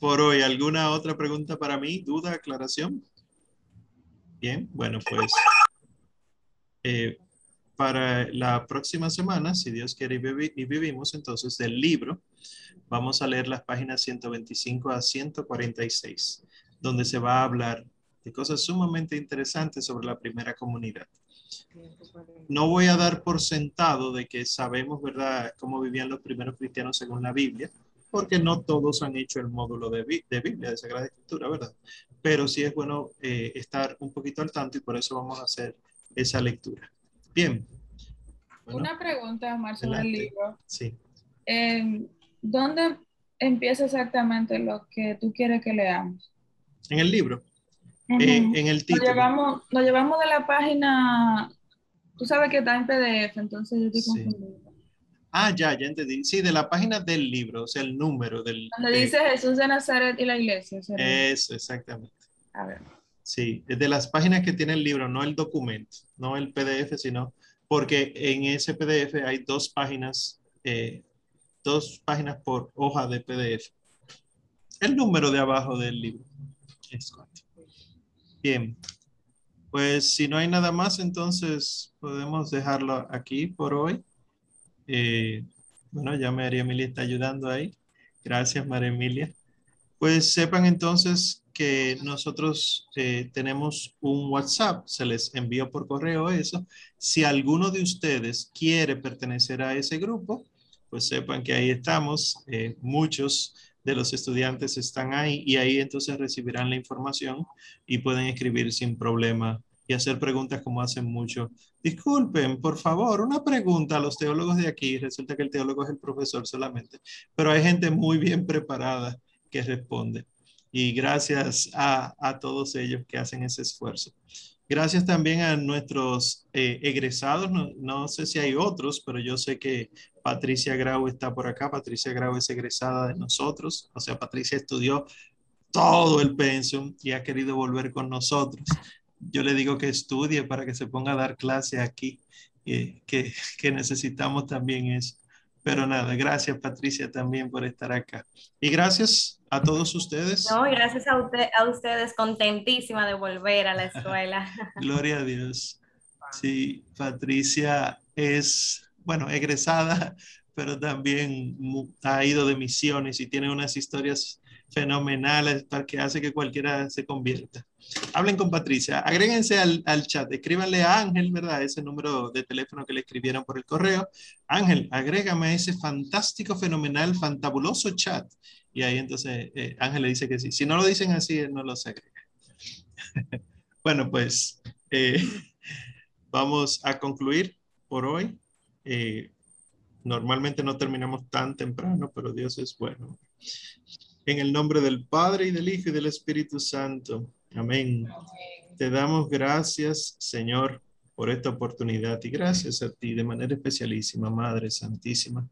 por hoy, ¿alguna otra pregunta para mí? ¿Duda, aclaración? Bien, bueno, pues eh, para la próxima semana, si Dios quiere y, vivimos, entonces del libro, vamos a leer las páginas 125 a 146, donde se va a hablar de cosas sumamente interesantes sobre la primera comunidad. No voy a dar por sentado de que sabemos, ¿verdad?, cómo vivían los primeros cristianos según la Biblia, porque no todos han hecho el módulo de, Biblia, de Sagrada Escritura, ¿verdad? Pero sí es bueno eh, estar un poquito al tanto y por eso vamos a hacer esa lectura. Bien. Una pregunta, Omar, sobre el libro. Sí. Em, ¿Dónde empieza exactamente lo que tú quieres que leamos? En el libro. en, el título. Lo llevamos, lo llevamos de la página, tú sabes que está en PDF, entonces yo estoy confundido. Ah, ya, ya entendí. Sí, de la página del libro, o sea, el número del... Donde dice Jesús de Nazaret y la iglesia. Eso, exactamente. A ver. Sí, de las páginas que tiene el libro, no el documento, no el PDF, sino porque en ese PDF hay dos páginas, eh, dos páginas por hoja de PDF. El número de abajo del libro. Bien, pues si no hay nada más, entonces podemos dejarlo aquí por hoy. Eh, bueno, ya María Emilia está ayudando ahí. Gracias, María Emilia. Pues sepan entonces que nosotros eh, tenemos un WhatsApp, se les envió por correo eso. Si alguno de ustedes quiere pertenecer a ese grupo, pues sepan que ahí estamos. Eh, muchos de los estudiantes están ahí y ahí entonces recibirán la información y pueden escribir sin problema y hacer preguntas como hacen mucho. Disculpen, por favor, una pregunta a los teólogos de aquí. Resulta que el teólogo es el profesor solamente, pero hay gente muy bien preparada que responde. Y gracias a, todos ellos que hacen ese esfuerzo. Gracias también a nuestros eh, egresados. No, no, sé si hay otros, pero yo sé que Patricia Grau está por acá. Patricia Grau es egresada de nosotros. O sea, Patricia estudió todo el pensum y ha querido volver con nosotros. Yo le digo que estudie para que se ponga a dar clase aquí, eh, que, que necesitamos también eso. Pero nada, gracias Patricia también por estar acá. Y gracias a todos ustedes. No, gracias a, usted, a ustedes, contentísima de volver a la escuela. <laughs> Gloria a Dios. Sí, Patricia es, bueno, egresada, pero también ha ido de misiones y tiene unas historias fenomenales para que hace que cualquiera se convierta. Hablen con Patricia, agréguense al, al, chat, escríbanle a Ángel, ¿verdad? Ese número de teléfono que le escribieron por el correo. Ángel, agrégame a ese fantástico, fenomenal, fantabuloso chat. Y ahí entonces eh, Ángel le dice que sí. Si no lo dicen así, él no los agrega. <laughs> bueno, pues eh, <laughs> vamos a concluir por hoy. Eh, normalmente no terminamos tan temprano, pero Dios es bueno. En el nombre del Padre y del Hijo y del Espíritu Santo. Amén. Te damos gracias, Señor, por esta oportunidad y gracias a ti de manera especialísima, Madre Santísima,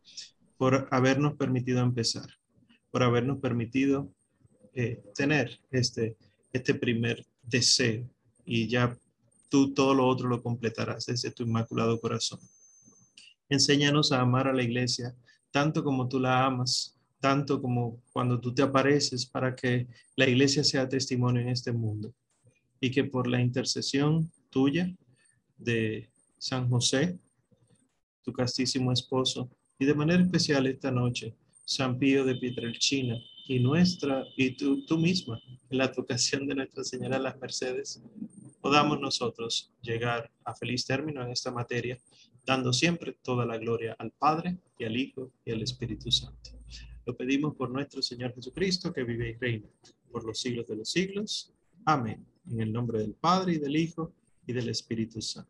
por habernos permitido empezar, por habernos permitido eh, tener este, este primer deseo y ya tú todo lo otro lo completarás desde tu inmaculado corazón. Enséñanos a amar a la iglesia tanto como tú la amas tanto como cuando tú te apareces para que la iglesia sea testimonio en este mundo y que por la intercesión tuya de San José, tu castísimo esposo, y de manera especial esta noche, San Pío de Pietrelcina y nuestra, y tú, tú misma, en la advocación de Nuestra Señora de las Mercedes, podamos nosotros llegar a feliz término en esta materia, dando siempre toda la gloria al Padre y al Hijo y al Espíritu Santo. Lo pedimos por nuestro Señor Jesucristo, que vive y reina por los siglos de los siglos. Amén. En el nombre del Padre y del Hijo y del Espíritu Santo.